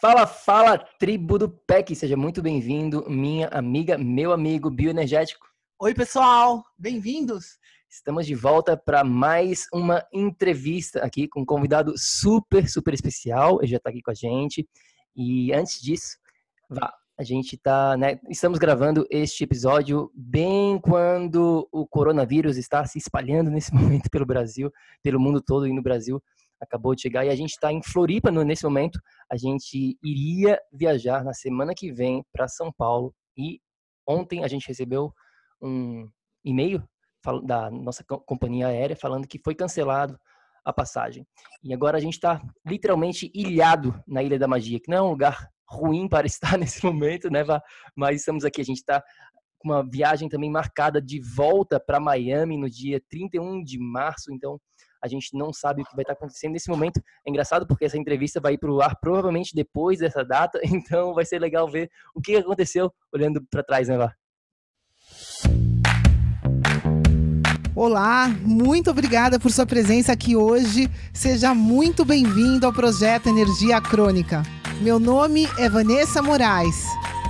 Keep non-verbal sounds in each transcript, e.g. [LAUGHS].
Fala, fala, tribo do PEC, seja muito bem-vindo, minha amiga, meu amigo bioenergético. Oi, pessoal, bem-vindos. Estamos de volta para mais uma entrevista aqui com um convidado super, super especial. Ele já está aqui com a gente. E antes disso, vá, a gente está, né, estamos gravando este episódio bem quando o coronavírus está se espalhando nesse [LAUGHS] momento pelo Brasil, pelo mundo todo e no Brasil acabou de chegar e a gente está em Floripa nesse momento. A gente iria viajar na semana que vem para São Paulo e ontem a gente recebeu um e-mail da nossa companhia aérea falando que foi cancelado a passagem. E agora a gente está literalmente ilhado na Ilha da Magia, que não é um lugar ruim para [LAUGHS] estar nesse momento, né, Mas estamos aqui, a gente está com uma viagem também marcada de volta para Miami no dia 31 de março, então a gente não sabe o que vai estar acontecendo nesse momento. É engraçado porque essa entrevista vai ir para o ar provavelmente depois dessa data, [LAUGHS] então vai ser legal ver o que aconteceu olhando para trás, né, Vá? Olá, muito obrigada por sua presença aqui hoje. Seja muito bem-vindo ao projeto Energia Crônica. Meu nome é Vanessa Moraes.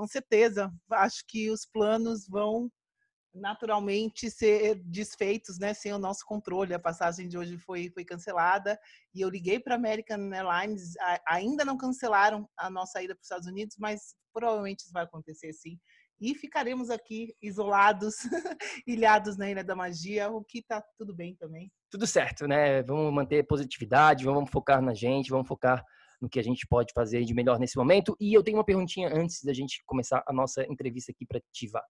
Com certeza, acho que os planos vão naturalmente ser desfeitos, né, sem o nosso controle. A passagem de hoje foi, foi cancelada e eu liguei para a American Airlines, ainda não cancelaram a nossa ida para os Estados Unidos, mas provavelmente isso vai acontecer sim. E ficaremos aqui isolados, [LAUGHS] ilhados na Ilha da Magia, o que está tudo bem também. Tudo certo, né? Vamos manter positividade, vamos focar na gente, vamos focar no que a gente pode fazer de melhor nesse momento. E eu tenho uma perguntinha antes da gente começar a nossa entrevista aqui para Tiva.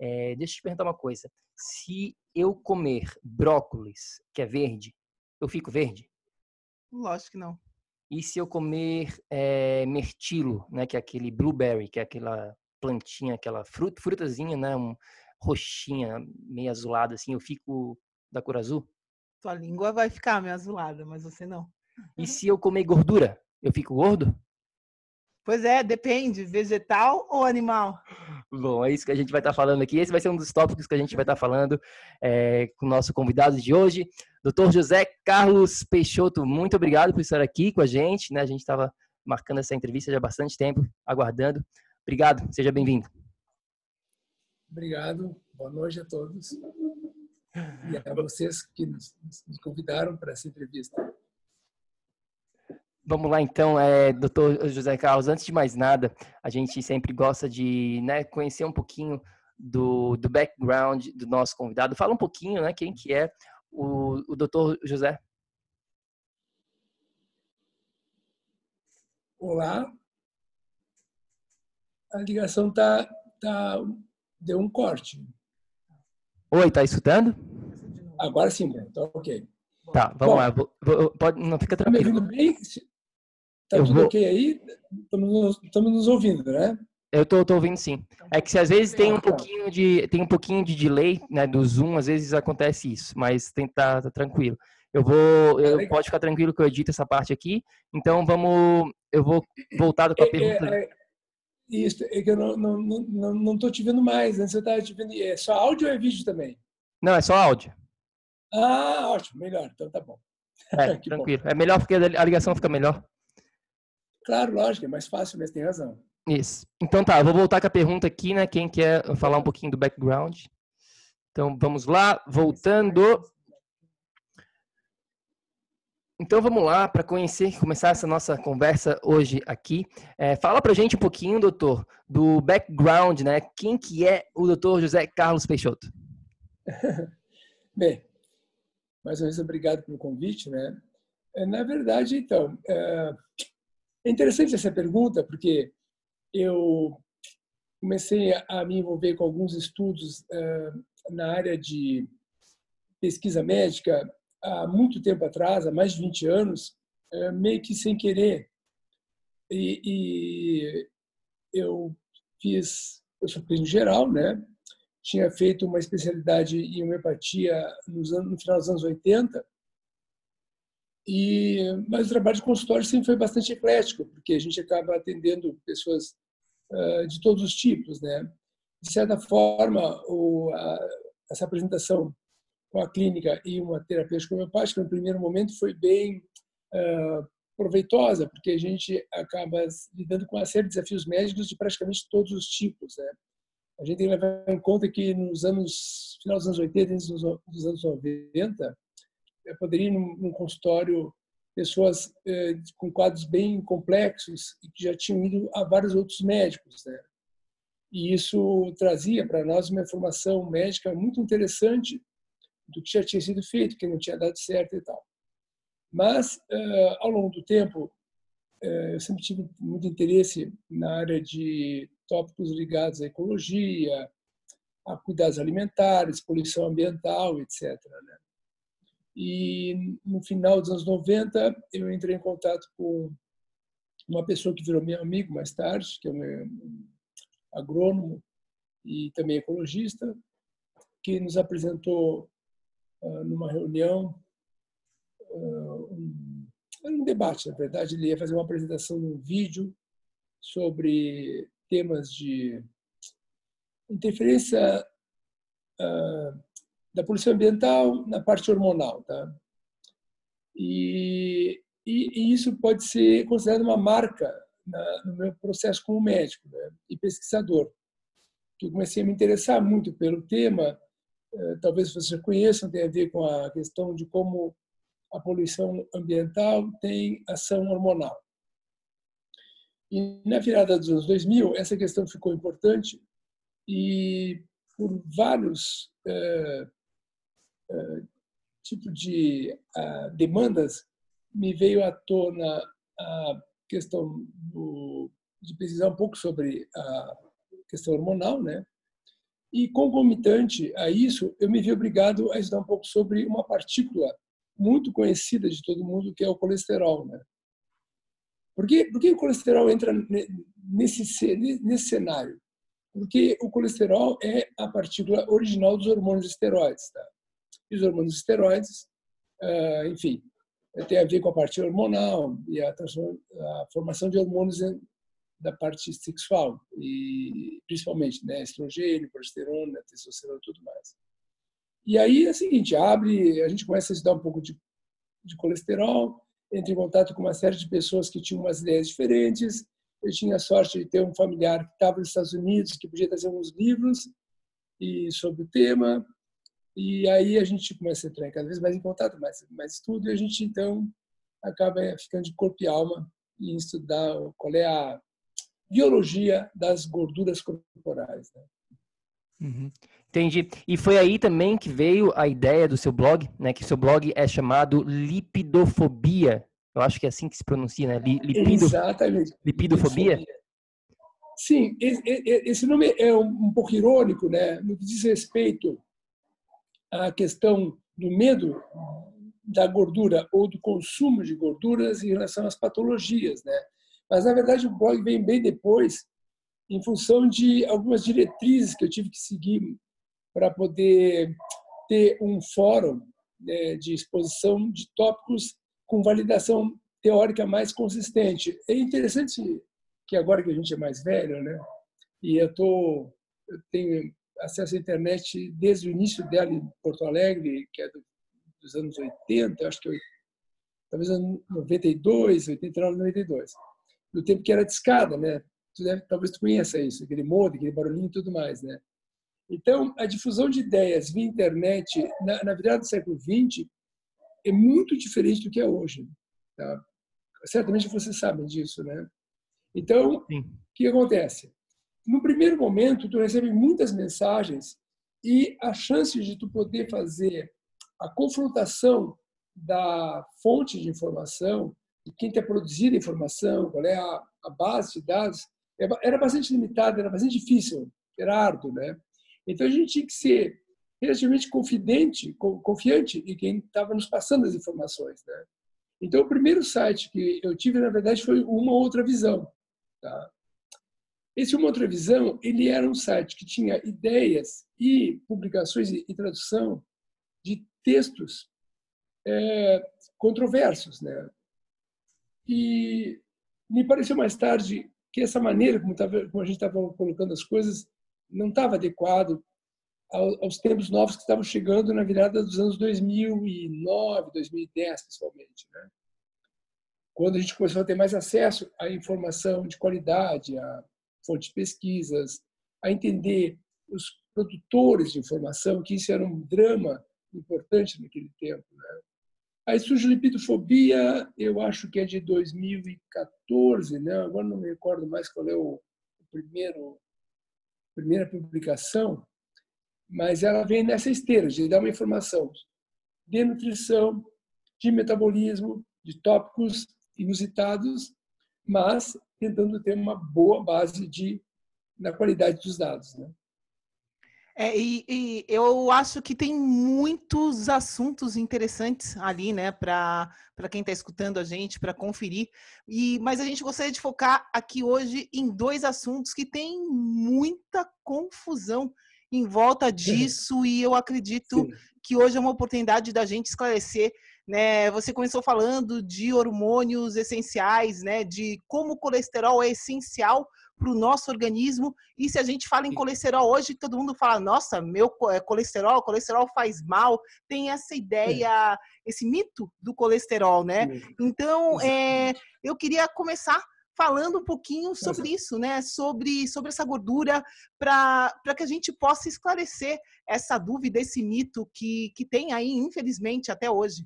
É, deixa eu te perguntar uma coisa. Se eu comer brócolis, que é verde, eu fico verde? Lógico que não. E se eu comer é, mirtilo, né, que é aquele blueberry, que é aquela plantinha, aquela fruta, frutazinha, né, um, roxinha, meio azulada, assim, eu fico da cor azul? Tua língua vai ficar meio azulada, mas você não. E se eu comer gordura, eu fico gordo? Pois é, depende, vegetal ou animal? Bom, é isso que a gente vai estar falando aqui. Esse vai ser um dos tópicos que a gente vai estar falando é, com o nosso convidado de hoje, Dr. José Carlos Peixoto. Muito obrigado por estar aqui com a gente. Né? A gente estava marcando essa entrevista já há bastante tempo, aguardando. Obrigado, seja bem-vindo. Obrigado, boa noite a todos. E a vocês que nos convidaram para essa entrevista. Vamos lá, então, é, doutor José Carlos, antes de mais nada, a gente sempre gosta de né, conhecer um pouquinho do, do background do nosso convidado. Fala um pouquinho, né, quem que é o, o doutor José. Olá. A ligação tá, tá deu um corte. Oi, tá escutando? Agora sim, tá ok. Tá, vamos Bom, lá. Pode, não fica tranquilo. Tá me ouvindo bem? Tá eu tudo vou... ok aí? Estamos nos ouvindo, né? Eu tô, tô ouvindo sim. É que se às vezes tem um pouquinho de tem um pouquinho de delay, né, do Zoom, às vezes acontece isso, mas tem tá, tá tranquilo. Eu vou, eu é pode ficar tranquilo que eu edito essa parte aqui. Então vamos, eu vou voltar com a é, é pergunta. É, é, isso, é que eu não não, não, não tô te vendo mais, né? Você tá te vendo, é só áudio ou é vídeo também? Não, é só áudio. Ah, ótimo, melhor. Então tá bom. É, [LAUGHS] tranquilo. Bom. É melhor porque a ligação fica melhor. Claro, lógico, é mais fácil, mas tem razão. Isso. Então tá, eu vou voltar com a pergunta aqui, né? Quem quer falar um pouquinho do background? Então vamos lá, voltando. Então vamos lá para conhecer, começar essa nossa conversa hoje aqui. É, fala para gente um pouquinho, doutor, do background, né? Quem que é o doutor José Carlos Peixoto? [LAUGHS] Bem, mais uma vez obrigado pelo convite, né? É, na verdade, então, é, é interessante essa pergunta porque eu comecei a me envolver com alguns estudos é, na área de pesquisa médica há muito tempo atrás, há mais de 20 anos, é, meio que sem querer. E, e eu fiz, eu sou clínico geral, né? Tinha feito uma especialidade em homeopatia nos anos, no final dos anos 80. E, mas o trabalho de consultório sempre foi bastante eclético, porque a gente acaba atendendo pessoas uh, de todos os tipos, né? De certa forma, o, a, essa apresentação com a clínica e uma terapêutica homeopática, no primeiro momento, foi bem uh, proveitosa, porque a gente acaba lidando com uma série de desafios médicos de praticamente todos os tipos. Né? A gente tem que levar em conta que nos anos, final dos anos 80 e dos anos 90, eu poderia ir num, num consultório pessoas eh, com quadros bem complexos e que já tinham ido a vários outros médicos. Né? E isso trazia para nós uma informação médica muito interessante do que já tinha sido feito, que não tinha dado certo e tal. Mas, uh, ao longo do tempo, uh, eu sempre tive muito interesse na área de tópicos ligados à ecologia, a cuidados alimentares, poluição ambiental, etc. Né? E no final dos anos 90, eu entrei em contato com uma pessoa que virou meu amigo mais tarde, que é um agrônomo e também ecologista, que nos apresentou ah, numa reunião, ah, um, era um debate, na verdade, ele ia fazer uma apresentação num vídeo sobre temas de interferência uh, da poluição ambiental na parte hormonal, tá? E, e, e isso pode ser considerado uma marca na, no meu processo como médico né? e pesquisador, que eu comecei a me interessar muito pelo tema eh, talvez vocês conheçam, tem a ver com a questão de como a poluição ambiental tem ação hormonal. E na virada dos anos 2000, essa questão ficou importante e por vários é, tipos de a, demandas me veio à tona a questão do, de pesquisar um pouco sobre a questão hormonal, né? E, concomitante a isso, eu me vi obrigado a estudar um pouco sobre uma partícula muito conhecida de todo mundo, que é o colesterol. Né? Por, que, por que o colesterol entra nesse, nesse cenário? Porque o colesterol é a partícula original dos hormônios esteroides. Tá? E os hormônios esteroides, ah, enfim, tem a ver com a parte hormonal e a, a formação de hormônios da parte sexual e principalmente né, estrogênio, progesterona, testosterona, tudo mais. E aí é o seguinte, abre, a gente começa a estudar um pouco de, de colesterol, entra em contato com uma série de pessoas que tinham umas ideias diferentes. Eu tinha a sorte de ter um familiar que estava nos Estados Unidos, que podia trazer uns livros e sobre o tema. E aí a gente começa a entrar cada vez mais em contato, mais, mais estudo, e a gente então acaba ficando de corpo e alma em estudar qual é a biologia das gorduras corporais. Né? Uhum. Entendi. E foi aí também que veio a ideia do seu blog, né? Que seu blog é chamado Lipidofobia. Eu acho que é assim que se pronuncia, né? Lipido... Exatamente. Lipidofobia. Sim, esse nome é um pouco irônico, né? No que diz respeito à questão do medo da gordura ou do consumo de gorduras em relação às patologias, né? Mas, na verdade, o blog vem bem depois, em função de algumas diretrizes que eu tive que seguir para poder ter um fórum né, de exposição de tópicos com validação teórica mais consistente. É interessante que agora que a gente é mais velho, né, e eu tô eu tenho acesso à internet desde o início dela em Porto Alegre, que é do, dos anos 80, acho que eu, talvez 92, 89, 92 no tempo que era de escada, né? Tu deve, talvez tu conheça isso, aquele modem, aquele barulhinho e tudo mais, né? Então, a difusão de ideias via internet na, na virada do século XX é muito diferente do que é hoje. Tá? Certamente vocês sabem disso, né? Então, o que acontece? No primeiro momento, tu recebe muitas mensagens e a chance de tu poder fazer a confrontação da fonte de informação, de quem está produzindo a informação, qual é a, a base de dados, é era bastante limitada, era bastante difícil, era árduo, né? Então a gente tinha que ser relativamente confidente, confiante em quem estava nos passando as informações, né? Então o primeiro site que eu tive na verdade foi uma outra visão, tá? Esse uma outra visão, ele era um site que tinha ideias e publicações e tradução de textos é, controversos, né? E me pareceu mais tarde que essa maneira como, tava, como a gente estava colocando as coisas não estava adequado aos tempos novos que estavam chegando na virada dos anos 2009, 2010, principalmente. Né? Quando a gente começou a ter mais acesso à informação de qualidade, a fontes de pesquisas, a entender os produtores de informação, que isso era um drama importante naquele tempo. Né? Aí surge lipidofobia, eu acho que é de 2014, né? agora não me recordo mais qual é o, o primeiro primeira publicação, mas ela vem nessa esteira de dar uma informação de nutrição, de metabolismo, de tópicos inusitados, mas tentando ter uma boa base de na qualidade dos dados, né? É, e, e, eu acho que tem muitos assuntos interessantes ali, né, para quem está escutando a gente, para conferir. E, mas a gente gostaria de focar aqui hoje em dois assuntos que tem muita confusão em volta [LAUGHS] disso, e eu acredito Sim. que hoje é uma oportunidade da gente esclarecer. Né? Você começou falando de hormônios essenciais, né? de como o colesterol é essencial para o nosso organismo. E se a gente fala em colesterol hoje, todo mundo fala: nossa, meu é, colesterol, colesterol faz mal. Tem essa ideia, esse mito do colesterol, né? Então, é, eu queria começar falando um pouquinho sobre isso, né? Sobre, sobre essa gordura, para que a gente possa esclarecer essa dúvida, esse mito que, que tem aí, infelizmente, até hoje.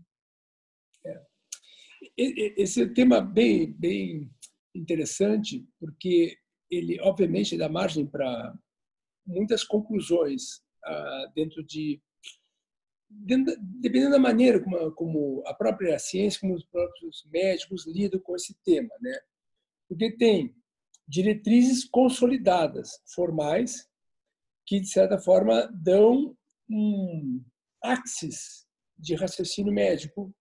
Esse tema bem, bem interessante, porque ele obviamente dá margem para muitas conclusões ah, dentro de dependendo da maneira como, a própria ciência, como os próprios médicos lidam com esse tema, né? Porque tem diretrizes consolidadas, formais, que de certa forma dão um axis de raciocínio médico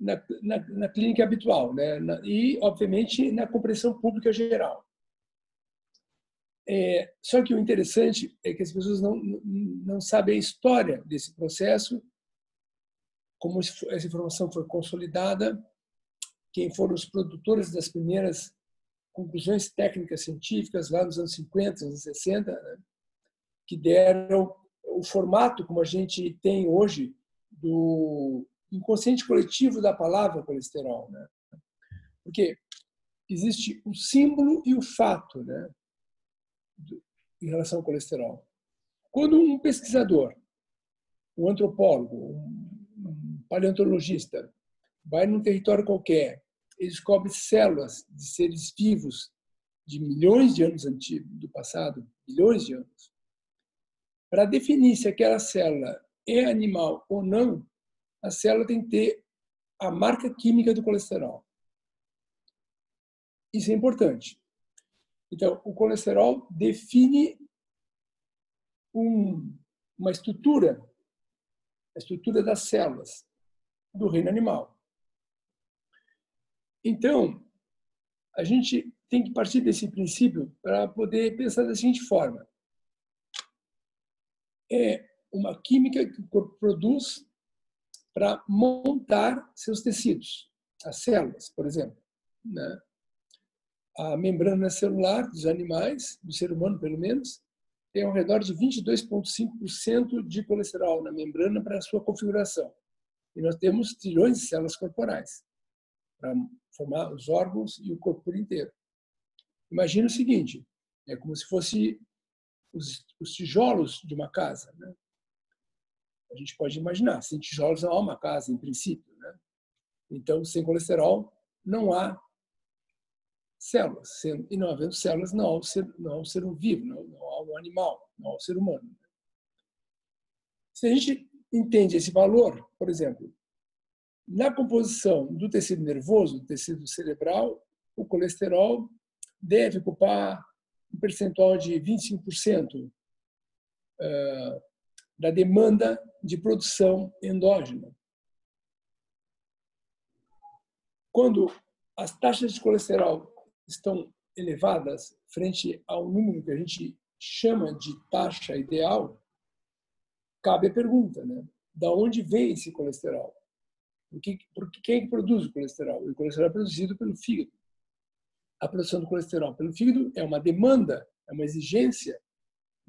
na, na, na clínica habitual, né? Na, e, obviamente, na compreensão pública geral. É, só que o interessante é que as pessoas não, não sabem a história desse processo, como essa informação foi consolidada, quem foram os produtores das primeiras conclusões técnicas científicas lá nos anos 50, anos 60, né? que deram o formato como a gente tem hoje do inconsciente coletivo da palavra colesterol, né? Porque existe o símbolo e o fato, né? Em relação ao colesterol. Quando um pesquisador, um antropólogo, um paleontologista vai num território qualquer, ele descobre células de seres vivos de milhões de anos antigos, do passado, milhões de anos. Para definir se aquela célula é animal ou não, a célula tem que ter a marca química do colesterol. Isso é importante. Então, o colesterol define um, uma estrutura, a estrutura das células do reino animal. Então, a gente tem que partir desse princípio para poder pensar da seguinte forma: é uma química que o corpo produz para montar seus tecidos, as células, por exemplo. Né? A membrana celular dos animais, do ser humano pelo menos, tem ao redor de 22,5% de colesterol na membrana para a sua configuração. E nós temos trilhões de células corporais para formar os órgãos e o corpo por inteiro. Imagina o seguinte: é como se fosse os, os tijolos de uma casa. Né? A gente pode imaginar, sem tijolos não há uma casa, em princípio. Né? Então, sem colesterol, não há células. E não havendo células, não há o ser, não há o ser vivo, não, não há o animal, não há o ser humano. Né? Se a gente entende esse valor, por exemplo, na composição do tecido nervoso, do tecido cerebral, o colesterol deve ocupar um percentual de 25% eh, da demanda de produção endógena. Quando as taxas de colesterol estão elevadas frente ao número que a gente chama de taxa ideal, cabe a pergunta, né? Da onde vem esse colesterol? Porque, quem é que produz o colesterol? O colesterol é produzido pelo fígado. A produção do colesterol pelo fígado é uma demanda, é uma exigência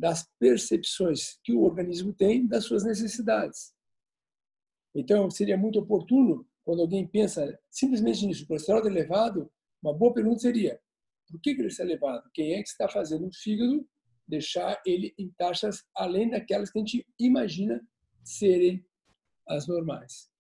das percepções que o organismo tem das suas necessidades. Então, seria muito oportuno, quando alguém pensa simplesmente nisso, o colesterol elevado, uma boa pergunta seria: por que ele está elevado? Quem é que está fazendo o fígado deixar ele em taxas além daquelas que a gente imagina serem as normais?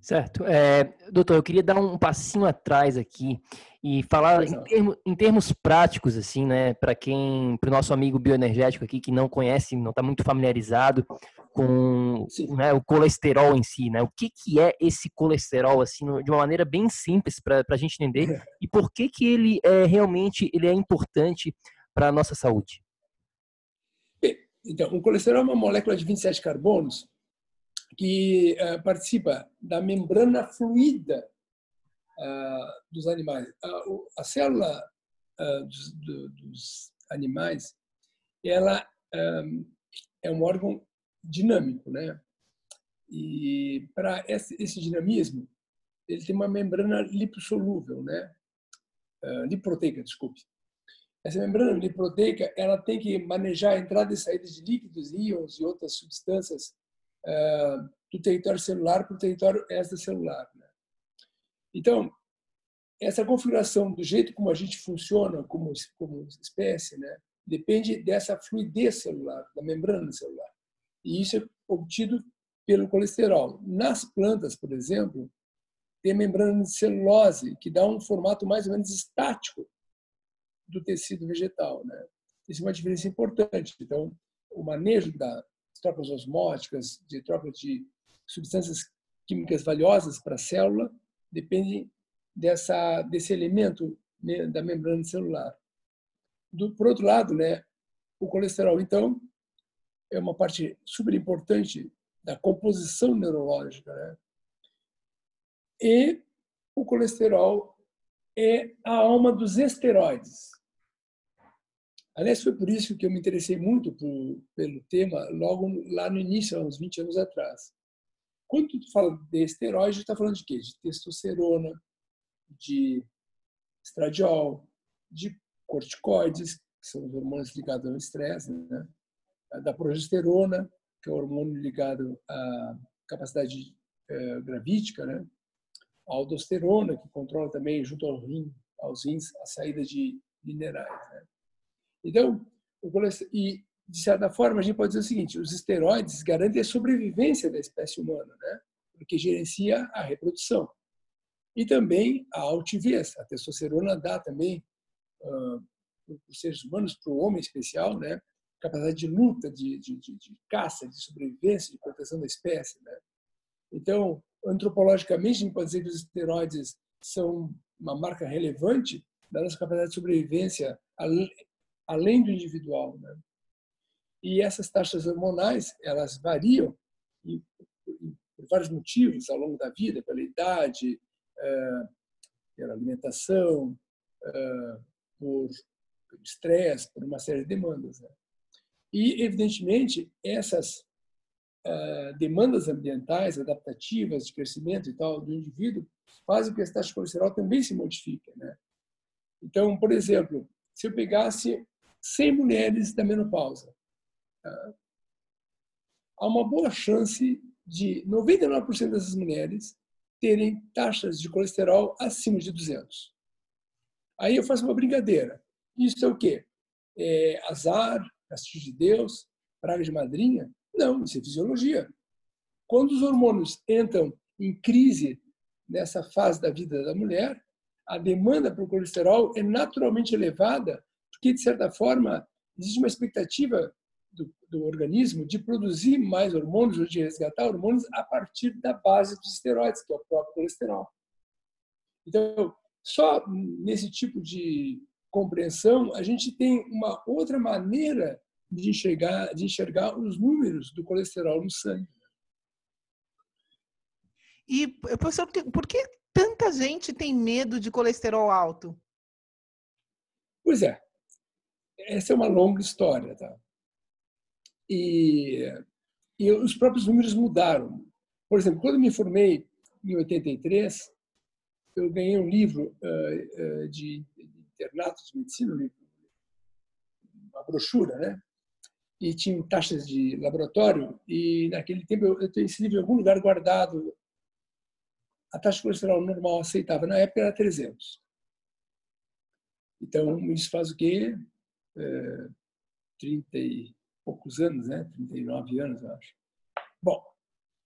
Certo. É, doutor, eu queria dar um passinho atrás aqui e falar em, termo, em, termos práticos, assim, né, para quem, para o nosso amigo bioenergético aqui que não conhece, não está muito familiarizado com né, o colesterol em si, né? O que, que é esse colesterol, assim, de uma maneira bem simples para a gente entender é. e por que que ele é realmente ele é importante para a nossa saúde? Então, o colesterol é uma molécula de 27 carbonos que uh, participa da membrana fluida dos animais. A célula dos, do, dos, animais, ela um, é um órgão dinâmico, né? E para esse, esse, dinamismo, ele tem uma membrana lipossolúvel, né? liproteica, desculpe. Essa membrana liproteica, ela tem que manejar a entrada e saída de líquidos, íons e outras substâncias do território celular para o território extracelular. Né? Então, essa configuração do jeito como a gente funciona como, como espécie, né, depende dessa fluidez celular, da membrana celular. E isso é obtido pelo colesterol. Nas plantas, por exemplo, tem membrana de celulose, que dá um formato mais ou menos estático do tecido vegetal. Né? Isso é uma diferença importante. Então, o manejo da, trocas osmóticas, de troca de substâncias químicas valiosas para a célula, depende dessa, desse elemento né, da membrana celular. Do, por outro lado, né, o colesterol, então, é uma parte super importante da composição neurológica. Né? E o colesterol é a alma dos esteroides. Aliás, foi por isso que eu me interessei muito por, pelo tema logo lá no início, há uns 20 anos atrás. Quando tu fala de esteroide, está falando de quê? De testosterona, de estradiol, de corticoides, que são os hormônios ligados ao estresse, né? da progesterona, que é o hormônio ligado à capacidade é, gravídica, né? a aldosterona, que controla também, junto ao rim, aos rins, a saída de minerais. Né? Então, e de certa forma a gente pode dizer o seguinte: os esteroides garantem a sobrevivência da espécie humana, né? Porque gerencia a reprodução e também a altivez. A testosterona dá também uh, para os seres humanos, para o homem especial, né? Capacidade de luta, de, de, de, de caça, de sobrevivência, de proteção da espécie, né? Então, antropologicamente, a gente pode dizer que os esteroides são uma marca relevante da nossa capacidade de sobrevivência além do individual. Né? E essas taxas hormonais, elas variam por vários motivos ao longo da vida, pela idade, é, pela alimentação, é, por estresse, por uma série de demandas. Né? E, evidentemente, essas é, demandas ambientais, adaptativas, de crescimento e tal do indivíduo, fazem com que essa taxa de colesterol também se modifique. Né? Então, por exemplo, se eu pegasse 100 mulheres da menopausa. Há uma boa chance de 99% dessas mulheres terem taxas de colesterol acima de 200. Aí eu faço uma brincadeira. Isso é o quê? é azar, castigo de Deus, praga de madrinha. Não, isso é fisiologia. Quando os hormônios entram em crise nessa fase da vida da mulher, a demanda por colesterol é naturalmente elevada, porque, de certa forma, existe uma expectativa do, do, organismo de produzir mais hormônios ou de resgatar hormônios a partir da base dos esteroides, que é o próprio colesterol. Então, só nesse tipo de compreensão a gente tem uma outra maneira de enxergar, de enxergar os números do colesterol no sangue. E, professor, por que tanta gente tem medo de colesterol alto? Pois é, essa é uma longa história, tá? E, e os próprios números mudaram. Por exemplo, quando me formei em 83, eu ganhei um livro uh, uh, de, de internato de medicina, uma brochura, né? E tinha taxas de laboratório e naquele tempo eu, eu tenho esse livro em algum lugar guardado a taxa de colesterol normal aceitável na época era 300. Então, isso faz o quê? É, 30 e poucos anos, né? 39 anos, eu acho. Bom,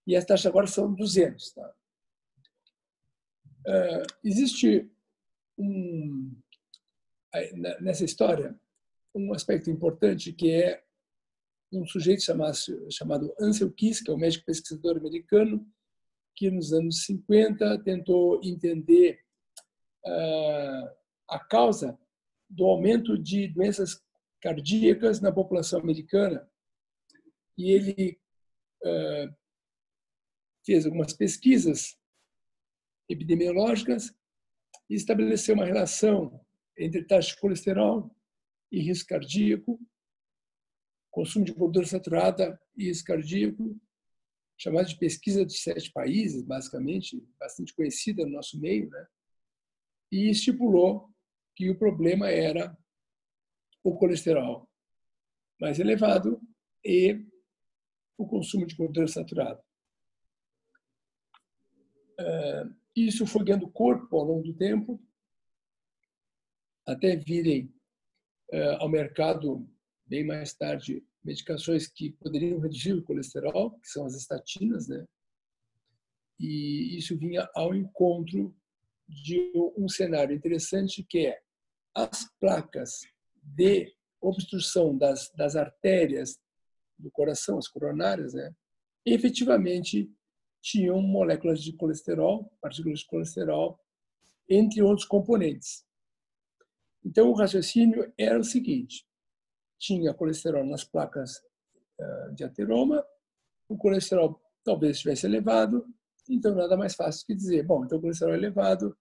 e as taxas agora são 200. Tá? É, existe um, nessa história um aspecto importante que é um sujeito chamado, chamado Ansel Keys, que é um médico pesquisador americano, que nos anos 50 tentou entender uh, a causa do aumento de doenças cardíacas na população americana. E ele uh, fez algumas pesquisas epidemiológicas e estabeleceu uma relação entre taxa de colesterol e risco cardíaco, consumo de gordura saturada e risco cardíaco, chamada de pesquisa dos sete países, basicamente, bastante conhecida no nosso meio, né? e estipulou que o problema era o colesterol mais elevado e o consumo de gordura saturada. É, isso foi ganhando corpo ao longo do tempo, até virem é, ao mercado, bem mais tarde, medicações que poderiam reduzir o colesterol, que são as estatinas, né? E isso vinha ao encontro de um cenário interessante que é as placas de obstrução das, das artérias do coração, as coronárias, né? efetivamente tinham moléculas de colesterol, partículas de colesterol, entre outros componentes. Então, o raciocínio era o seguinte: tinha colesterol nas placas de ateroma, o colesterol talvez estivesse elevado, então nada mais fácil que dizer, bom, então o colesterol elevado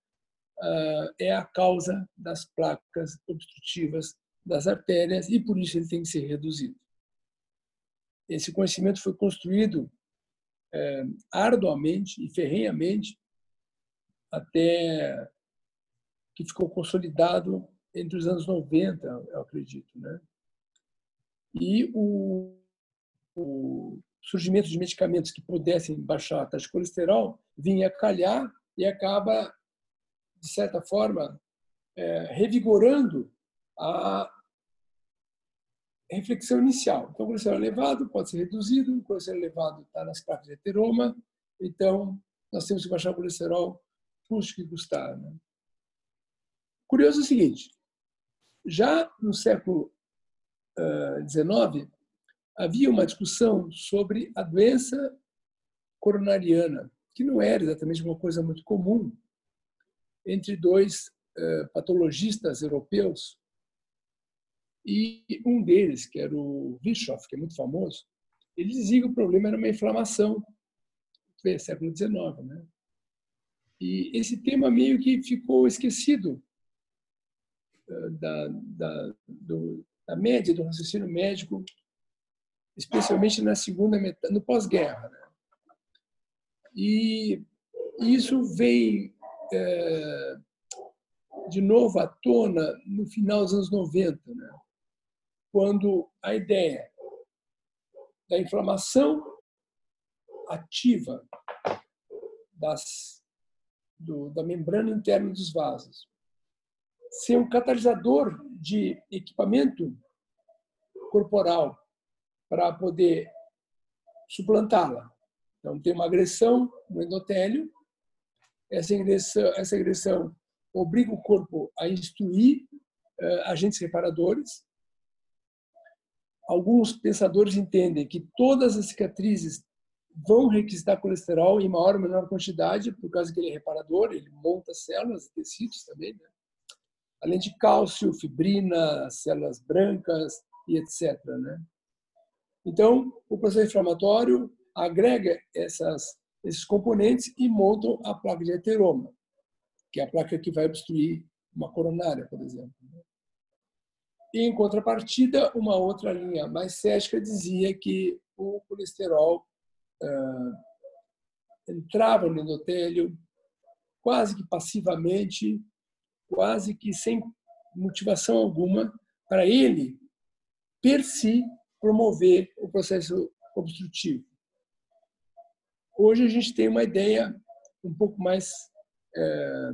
uh, é a causa das placas obstrutivas das artérias e por isso ele tem que ser reduzido. Esse conhecimento foi construído eh, arduamente e ferrenhamente até que ficou consolidado entre os anos 90, eu acredito, né? e o, o surgimento de medicamentos que pudessem baixar a taxa de colesterol vinha calhar e acaba, de certa forma, é, revigorando a reflexão inicial. Então, o colesterol elevado pode ser reduzido, o colesterol elevado está nas placas de heteroma, então nós temos que baixar o colesterol, custe que custar. Né? Curioso é o seguinte, já no século 19, havia uma discussão sobre a doença coronariana, que não era exatamente uma coisa muito comum entre dois patologistas europeus. E um deles, que era o Bischoff, que é muito famoso, ele dizia que o problema era uma inflamação. Foi século XIX, né? E esse tema meio que ficou esquecido da, da, do, a média do raciocínio médico, especialmente na segunda metade, no pós-guerra. Né? E isso vem é, de novo à tona no final dos anos 90, né? Quando a ideia da inflamação ativa das, do, da membrana interna dos vasos ser um catalisador de equipamento corporal para poder suplantá-la. Então, tem uma agressão no endotélio, essa agressão, essa agressão obriga o corpo a instruir uh, agentes reparadores. Alguns pensadores entendem que todas as cicatrizes vão requisitar colesterol em maior ou menor quantidade, por causa que ele é reparador, ele monta células, tecidos também, né? além de cálcio, fibrina, células brancas e etc. Né? Então, o processo inflamatório agrega essas, esses componentes e montam a placa de ateroma, que é a placa que vai obstruir uma coronária, por exemplo. E, em contrapartida, uma outra linha mais cética dizia que o colesterol uh, entrava no endotélio quase que passivamente, quase que sem motivação alguma, para ele, per si, promover o processo obstrutivo. Hoje a gente tem uma ideia um pouco mais. É,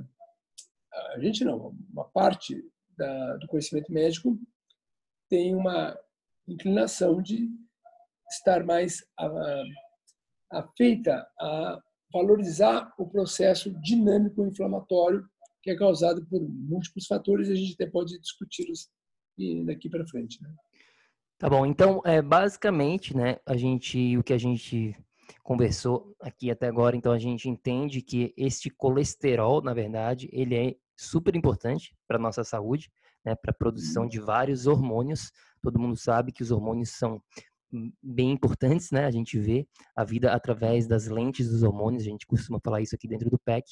a gente não, uma parte da, do conhecimento médico tem uma inclinação de estar mais afeita a valorizar o processo dinâmico inflamatório que é causado por múltiplos fatores e a gente até pode discuti-los daqui para frente. Né? Tá bom, então é basicamente, né, a gente o que a gente conversou aqui até agora, então a gente entende que este colesterol, na verdade, ele é super importante para nossa saúde, né, para a produção de vários hormônios. Todo mundo sabe que os hormônios são bem importantes, né? A gente vê a vida através das lentes dos hormônios, a gente costuma falar isso aqui dentro do PEC.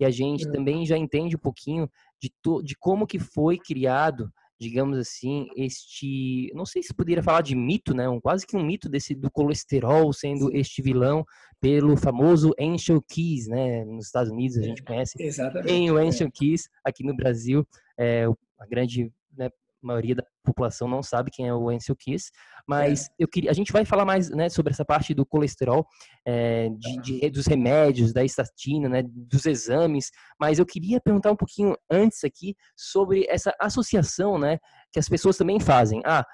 E a gente é. também já entende um pouquinho de, to, de como que foi criado, digamos assim, este, não sei se poderia falar de mito, né? Um, quase que um mito desse do colesterol sendo este vilão pelo famoso Ancient Keys, né? Nos Estados Unidos a gente é, conhece. Exatamente. Tem o Ancient é. Keys aqui no Brasil, é, a grande né, maioria da população não sabe quem é o Ansel Kiss, mas é. eu queria, a gente vai falar mais né, sobre essa parte do colesterol, é, de, de, dos remédios, da estatina, né, dos exames, mas eu queria perguntar um pouquinho antes aqui sobre essa associação, né, que as pessoas também fazem. Ah,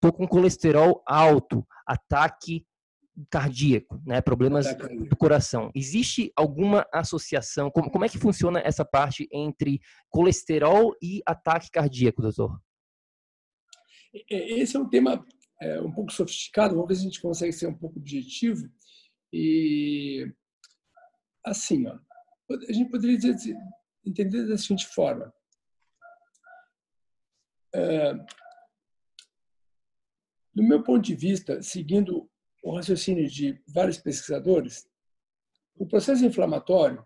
tô com colesterol alto, ataque cardíaco, né? Problemas do coração. Existe alguma associação? Como, como é que funciona essa parte entre colesterol e ataque cardíaco, doutor? Esse é um tema é, um pouco sofisticado, vamos ver se a gente consegue ser um pouco objetivo. E, assim, ó, a gente poderia dizer, entender da seguinte forma. É, do meu ponto de vista, seguindo o raciocínio de vários pesquisadores, o processo inflamatório,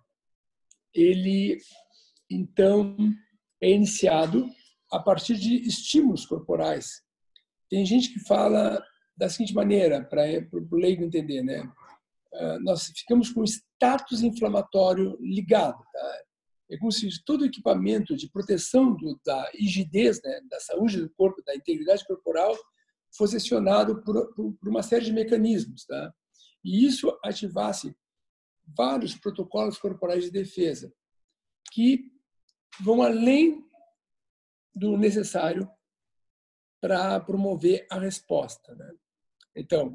ele, então, é iniciado a partir de estímulos corporais. Tem gente que fala da seguinte maneira, para o leigo entender, né? Ah, nós ficamos com o status inflamatório ligado. Tá? É como se todo o equipamento de proteção do, da rigidez, né, da saúde do corpo, da integridade corporal, por, por, por uma série de mecanismos. Tá? E isso ativasse vários protocolos corporais de defesa que vão além do necessário para promover a resposta. Né? Então,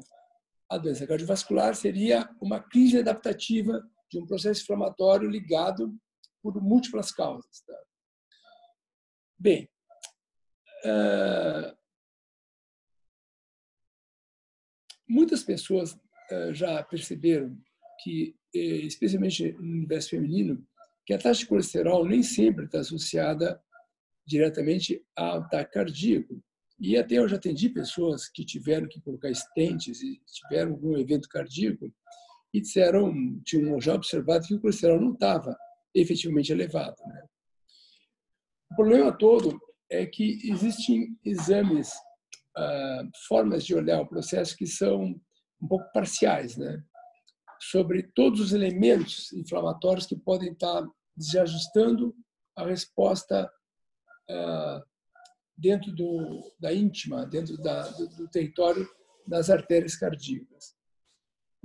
a doença cardiovascular seria uma crise adaptativa de um processo inflamatório ligado por múltiplas causas. Tá? Bem, uh, muitas pessoas uh, já perceberam que, eh, especialmente no universo feminino, que a taxa de colesterol nem sempre está associada diretamente a ataque cardíaco. E até eu já atendi pessoas que tiveram que colocar estentes e tiveram algum evento cardíaco e disseram, tinham já observado que o colesterol não estava efetivamente elevado. Né? O problema todo é que existem exames, ah, formas de olhar o processo que são um pouco parciais, né? sobre todos os elementos inflamatórios que podem estar desajustando a resposta ah, dentro do, da íntima, dentro da, do, do território das artérias cardíacas.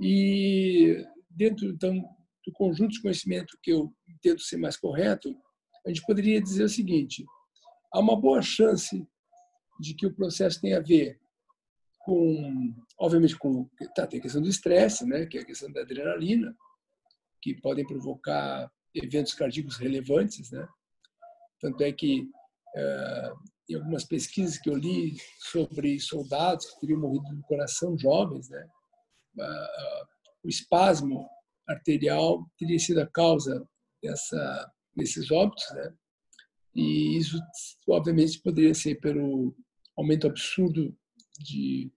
E dentro então do conjunto de conhecimento que eu entendo ser mais correto, a gente poderia dizer o seguinte: há uma boa chance de que o processo tenha a ver com, obviamente, com, tá, tem a questão do estresse, né, que é a questão da adrenalina, que podem provocar eventos cardíacos relevantes, né? Tanto é que é, em algumas pesquisas que eu li sobre soldados que teriam morrido do coração jovens, né? O espasmo arterial teria sido a causa dessa, desses óbitos, né? E isso, obviamente, poderia ser pelo aumento absurdo de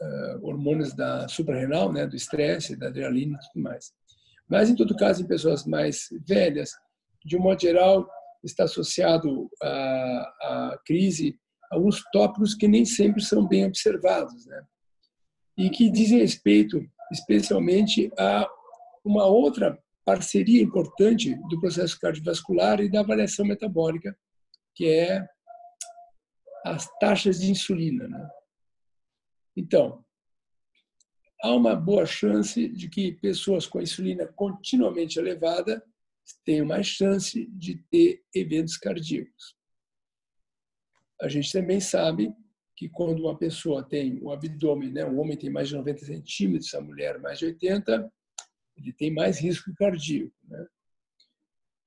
uh, hormônios da suprarrenal, né, do estresse, da adrenalina e tudo mais. Mas, em todo caso, em pessoas mais velhas, de um modo geral, está associado à, à crise alguns tópicos que nem sempre são bem observados, né? e que dizem respeito especialmente a uma outra parceria importante do processo cardiovascular e da avaliação metabólica, que é as taxas de insulina. Né? Então, há uma boa chance de que pessoas com insulina continuamente elevada tenham mais chance de ter eventos cardíacos. A gente também sabe que quando uma pessoa tem um abdômen, né, um homem tem mais de 90 centímetros, a mulher mais de 80, ele tem mais risco cardíaco. Né?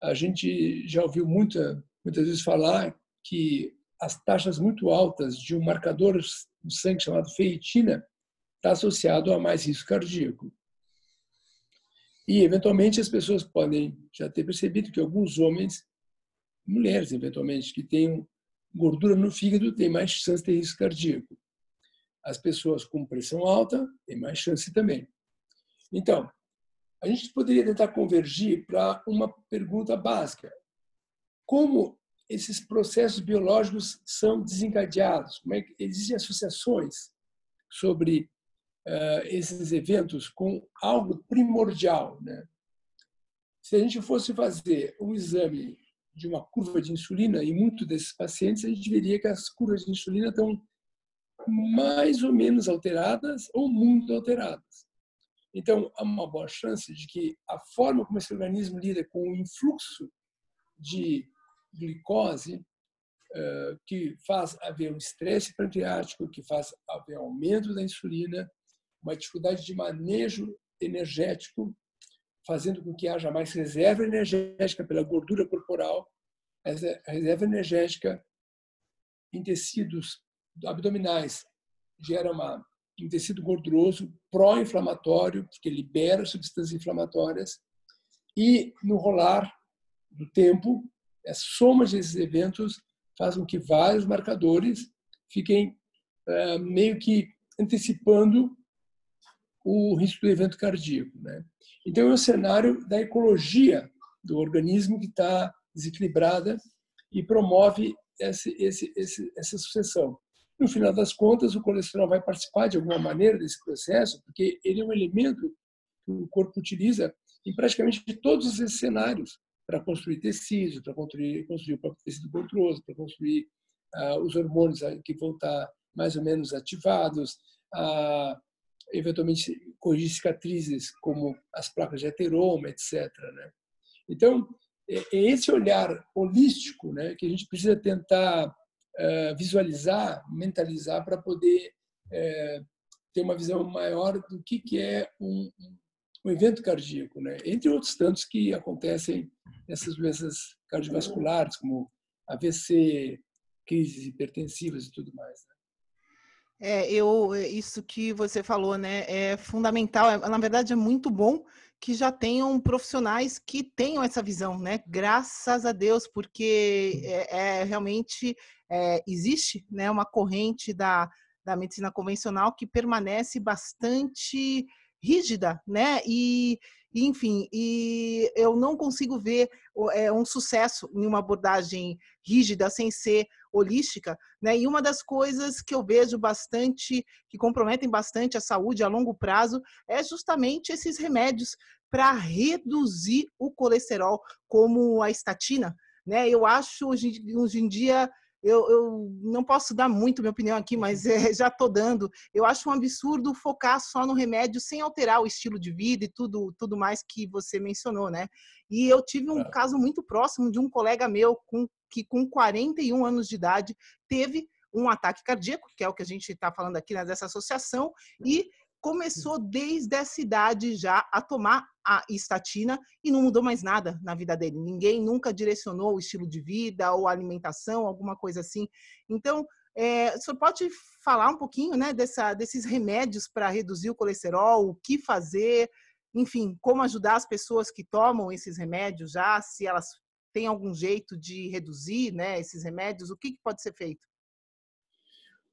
A gente já ouviu muita, muitas vezes falar que as taxas muito altas de um marcador do sangue chamado feitina está associado a mais risco cardíaco. E, eventualmente, as pessoas podem já ter percebido que alguns homens, mulheres, eventualmente, que têm gordura no fígado, têm mais chance de ter risco cardíaco. As pessoas com pressão alta têm mais chance também. Então, a gente poderia tentar convergir para uma pergunta básica. Como esses processos biológicos são desencadeados? Como é que existem associações sobre uh, esses eventos com algo primordial? Né? Se a gente fosse fazer um exame de uma curva de insulina em muitos desses pacientes, a gente veria que as curvas de insulina estão mais ou menos alteradas ou muito alteradas. Então, há uma boa chance de que a forma como esse organismo lida com o influxo de glicose, eh, que faz haver um estresse pancreático, que faz haver aumento da insulina, uma dificuldade de manejo energético, fazendo com que haja mais reserva energética pela gordura corporal, essa reserva energética em tecidos abdominais gera uma um tecido gorduroso pró-inflamatório, porque libera substâncias inflamatórias, e no rolar do tempo, a soma desses eventos faz com que vários marcadores fiquem é, meio que antecipando o risco do evento cardíaco. Né? Então, é o cenário da ecologia do organismo que está desequilibrada e promove esse, esse, esse, essa sucessão. No final das contas, o colesterol vai participar de alguma maneira desse processo, porque ele é um elemento que o corpo utiliza em praticamente todos esses cenários para construir tecidos, para construir, construir o próprio tecido gorduroso, para construir ah, os hormônios que vão estar mais ou menos ativados, ah, eventualmente corrigir cicatrizes como as placas de ateroma, etc. Né? Então, é, é esse olhar holístico né, que a gente precisa tentar eh, visualizar, mentalizar para poder é, ter uma visão maior do que, que é um evento cardíaco, né? entre outros tantos que acontecem nessas doenças cardiovasculares, como AVC, crises hipertensivas e tudo mais. Né? É, eu, isso que você falou, né, é fundamental. Na verdade, é muito bom que já tenham profissionais que tenham essa visão, né? Graças a Deus, porque é, é realmente é, existe, né, uma corrente da, da medicina convencional que permanece bastante rígida, né? E, enfim, e eu não consigo ver é, um sucesso em uma abordagem rígida sem ser holística, né? E uma das coisas que eu vejo bastante, que comprometem bastante a saúde a longo prazo, é justamente esses remédios para reduzir o colesterol, como a estatina, né? Eu acho hoje, hoje em dia eu, eu, não posso dar muito minha opinião aqui, mas é, [LAUGHS] já estou dando. Eu acho um absurdo focar só no remédio sem alterar o estilo de vida e tudo, tudo mais que você mencionou, né? E eu tive um é. caso muito próximo de um colega meu com, que com 41 anos de idade teve um ataque cardíaco, que é o que a gente está falando aqui né, dessa associação, e começou desde essa idade já a tomar a estatina e não mudou mais nada na vida dele. Ninguém nunca direcionou o estilo de vida ou alimentação, alguma coisa assim. Então, é, o senhor pode falar um pouquinho né, dessa, desses remédios para reduzir o colesterol, o que fazer, enfim, como ajudar as pessoas que tomam esses remédios já, se elas têm algum jeito de reduzir né, esses remédios, o que, que pode ser feito?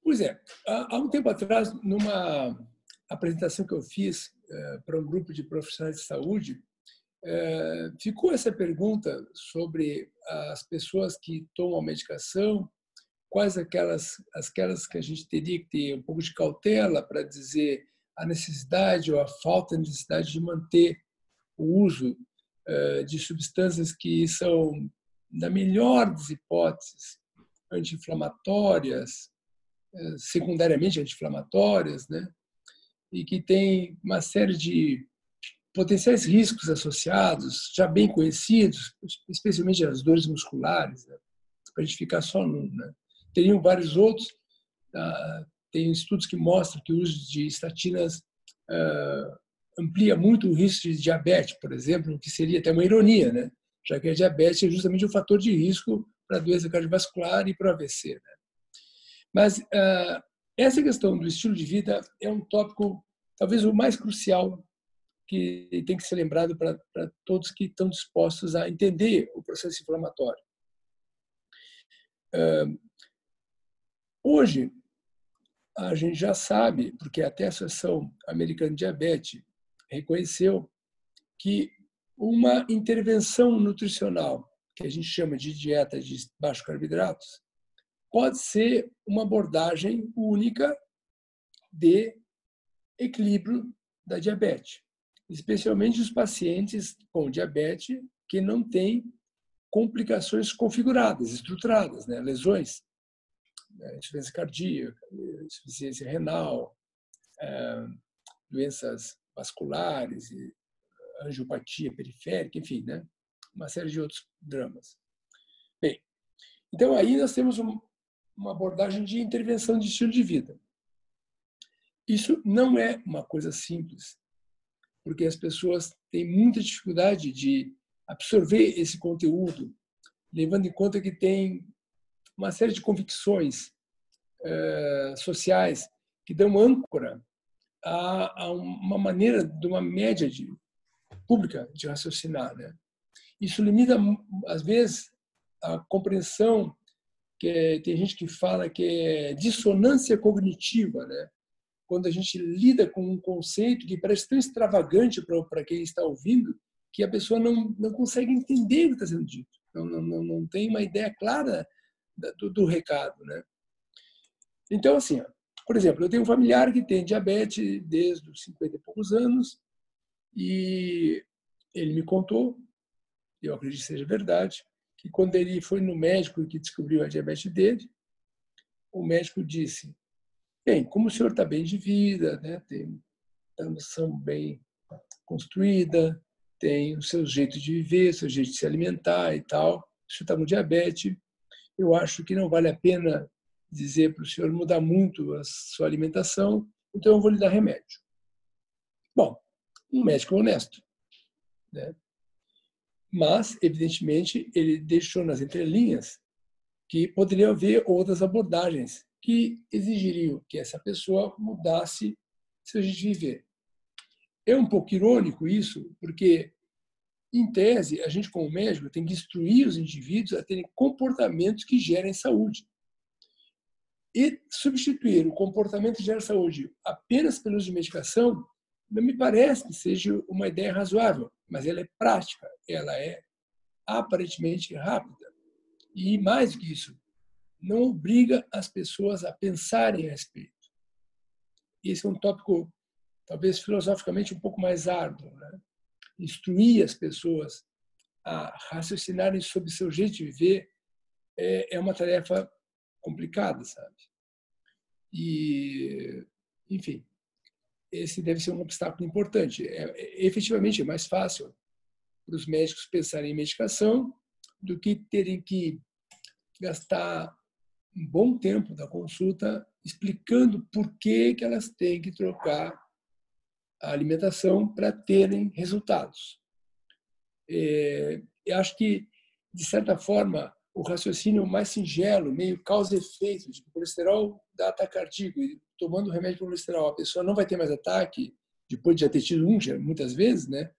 Pois é, há um tempo atrás, numa apresentação que eu fiz é, para um grupo de profissionais de saúde, é, ficou essa pergunta sobre as pessoas que tomam a medicação quais aquelas, aquelas que a gente teria que ter um pouco de cautela para dizer a necessidade ou a falta de necessidade de manter o uso uh, de substâncias que são, na melhor das hipóteses, anti-inflamatórias, secundariamente anti-inflamatórias, né? E que tem uma série de potenciais riscos associados, já bem conhecidos, especialmente as dores musculares, né? para a gente ficar só num. Né? teriam vários outros. Ah, tem estudos que mostram que o uso de estatinas ah, amplia muito o risco de diabetes, por exemplo, o que seria até uma ironia, né? já que a diabetes é justamente um fator de risco para a doença cardiovascular e para o AVC. Né? Mas uh, essa questão do estilo de vida é um tópico talvez o mais crucial que tem que ser lembrado para todos que estão dispostos a entender o processo inflamatório. Uh, Hoje, a gente já sabe, porque até a Associação Americana de Diabetes reconheceu que uma intervenção nutricional, que a gente chama de dieta de baixos carboidratos, pode ser uma abordagem única de equilíbrio da diabetes, especialmente os pacientes com diabetes que não têm complicações configuradas, estruturadas, né? lesões né, insuficiência cardíaca, insuficiência renal, é, doenças vasculares, angiopatia periférica, enfim, né? uma série de outros dramas. Bem, então aí nós temos uma abordagem de intervenção de estilo de vida. Isso não é uma coisa simples, porque as pessoas têm muita dificuldade de absorver esse conteúdo, levando em conta que tem uma série de convicções eh, sociais que dão âncora a, a, uma maneira de uma média de, pública de raciocinar. Né? Isso limita, às vezes, a compreensão que é, tem gente que fala que é dissonância cognitiva, né? quando a gente lida com um conceito que parece tão extravagante para quem está ouvindo que a pessoa não, não consegue entender o que está sendo dito, não, não, não tem uma ideia clara do, do recado, né? Então, assim, por exemplo, eu tenho um familiar que tem diabetes desde os 50 e poucos anos e ele me contou, eu acredito que seja verdade, que quando ele foi no médico que descobriu a diabetes dele, o médico disse: Bem, como o senhor está bem de vida, né, tem noção bem construída, tem o seu jeito de viver, o seu jeito de se alimentar e tal, o senhor está no diabetes, eu acho que não vale a pena dizer para o senhor mudar muito a sua alimentação, então eu vou lhe dar remédio. Bom, um médico honesto. Né? Mas, evidentemente, ele deixou nas entrelinhas que poderia haver outras abordagens que exigiriam que essa pessoa mudasse seu jeito de viver. É um pouco irônico isso, porque em tese, a gente, como médico, tem que instruir os indivíduos a terem comportamentos que gerem saúde. E substituir o comportamento que gera saúde apenas pelo uso de medicação não me parece que seja uma ideia razoável, mas ela é prática, ela é aparentemente rápida. E mais do que isso, não obriga as pessoas a pensarem a respeito. Esse é um tópico, talvez filosoficamente, um pouco mais árduo. Né? instruir as pessoas a raciocinarem sobre seu jeito de viver é, é uma tarefa complicada, sabe? E, enfim, esse deve ser um obstáculo importante. É, é, efetivamente, é mais fácil para os médicos pensarem em medicação do que terem que gastar um bom tempo da consulta explicando por que, que elas têm que trocar a alimentação para terem resultados. É, eu acho que, de certa forma, o raciocínio mais singelo, meio causa e efeito, tipo, colesterol dá e tomando remédio para colesterol, a pessoa não vai ter mais ataque, depois de já ter tido um, muitas vezes, né?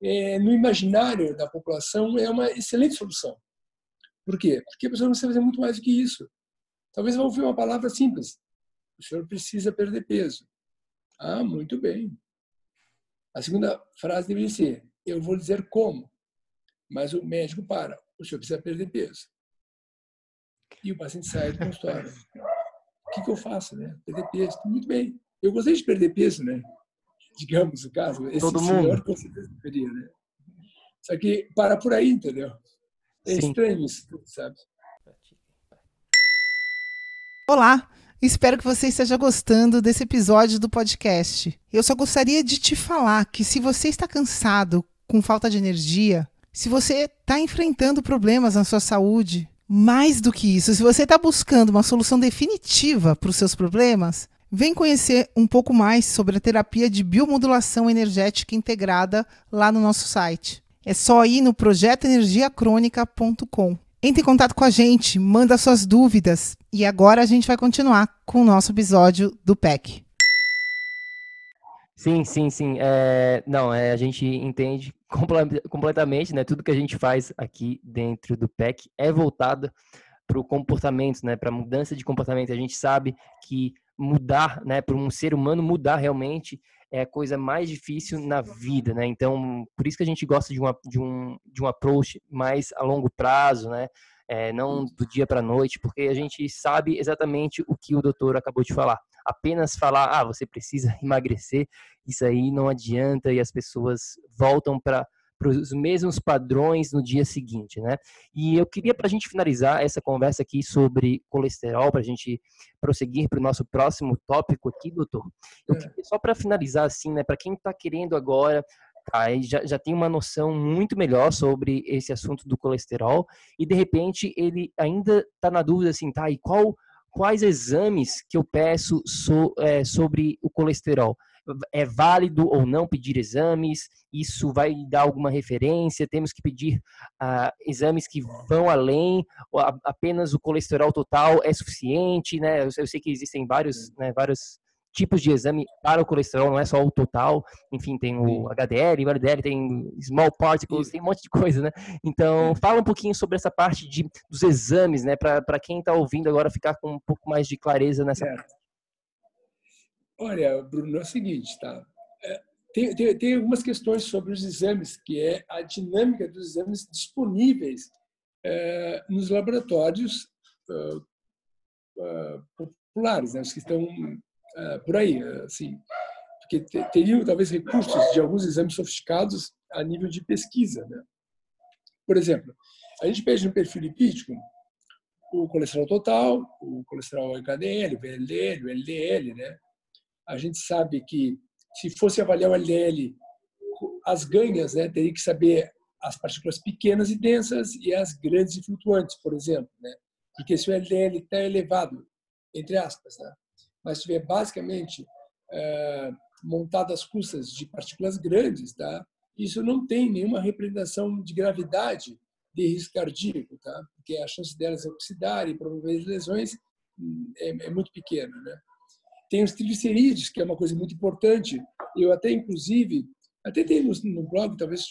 É, no imaginário da população é uma excelente solução. Por quê? Porque a pessoa não precisa fazer muito mais do que isso. Talvez vá ouvir uma palavra simples. O senhor precisa perder peso. Ah, muito bem. A segunda frase deveria ser: eu vou dizer como. Mas o médico para. O senhor precisa perder peso. E o paciente sai do consultório. [LAUGHS] O que, que eu faço, né? Perder peso. Muito bem. Eu gostei de perder peso, né? Digamos o caso. Esse Todo senhor mundo. com certeza deveria, né? Só que para por aí, entendeu? É Sim. estranho isso, sabe? Olá, espero que você esteja gostando desse episódio do podcast. Eu só gostaria de te falar que se você está cansado, com falta de energia, se você está enfrentando problemas na sua saúde, mais do que isso, se você está buscando uma solução definitiva para os seus problemas, vem conhecer um pouco mais sobre a terapia de biomodulação energética integrada lá no nosso site. É só ir no projetoenergiacrônica.com. Entre em contato com a gente, manda suas dúvidas. E agora a gente vai continuar com o nosso episódio do PEC. Sim, sim, sim. É, não, é, a gente entende [LAUGHS] completamente, né? Tudo que a gente faz aqui dentro do PEC é voltado para o comportamento, né? Para mudança de comportamento. A gente sabe que mudar, né? Para um ser humano mudar realmente é a coisa mais difícil na vida, né? Então, por isso que a gente gosta de, uma, de, um, de um approach mais a longo prazo, né? É, não do dia para a noite, porque a gente sabe exatamente o que o doutor acabou de falar. Apenas falar, ah, você precisa [LAUGHS] emagrecer, isso aí não adianta e as pessoas voltam para para os mesmos padrões no dia seguinte, né? E eu queria, para a gente finalizar essa conversa aqui sobre colesterol, para a gente prosseguir para o nosso próximo tópico aqui, doutor, eu é. queria, só para finalizar assim, né, para quem está querendo agora Tá, já, já tem uma noção muito melhor sobre esse assunto do colesterol e de repente ele ainda está na dúvida assim, tá? E qual, quais exames que eu peço so, é, sobre o colesterol? é válido ou não pedir exames, isso vai dar alguma referência, temos que pedir uh, exames que vão além, apenas o colesterol total é suficiente, né? Eu, eu sei que existem vários, né, vários tipos de exame para o colesterol, não é só o total, enfim, tem o HDL, o LDL, tem small particles, tem um monte de coisa, né? Então, fala um pouquinho sobre essa parte de, dos exames, né, para quem está ouvindo agora ficar com um pouco mais de clareza nessa parte. Olha, Bruno, é o seguinte, tá? É, tem, tem, tem, algumas questões sobre os exames, que é a dinâmica dos exames disponíveis é, nos laboratórios uh, populares, né, os que estão por aí, assim, porque teriam talvez recursos de alguns exames sofisticados a nível de pesquisa, né? Por exemplo, a gente pede no perfil lipídico o colesterol total, o colesterol HDL, o VLDL, o LDL, né? a gente sabe que se fosse avaliar o LDL, as ganhas, né, teria que saber as partículas pequenas e densas e as grandes e flutuantes, por exemplo, né? Porque se o LDL está elevado, entre aspas, né? Mas estiver basicamente é, às custas de partículas grandes, tá? Isso não tem nenhuma representação de gravidade de risco cardíaco, tá? Porque a chance delas oxidarem e promover lesões é, é muito pequena, né? Tem os triglicerídeos, que é uma coisa muito importante. Eu até, inclusive, até tem no, blog, talvez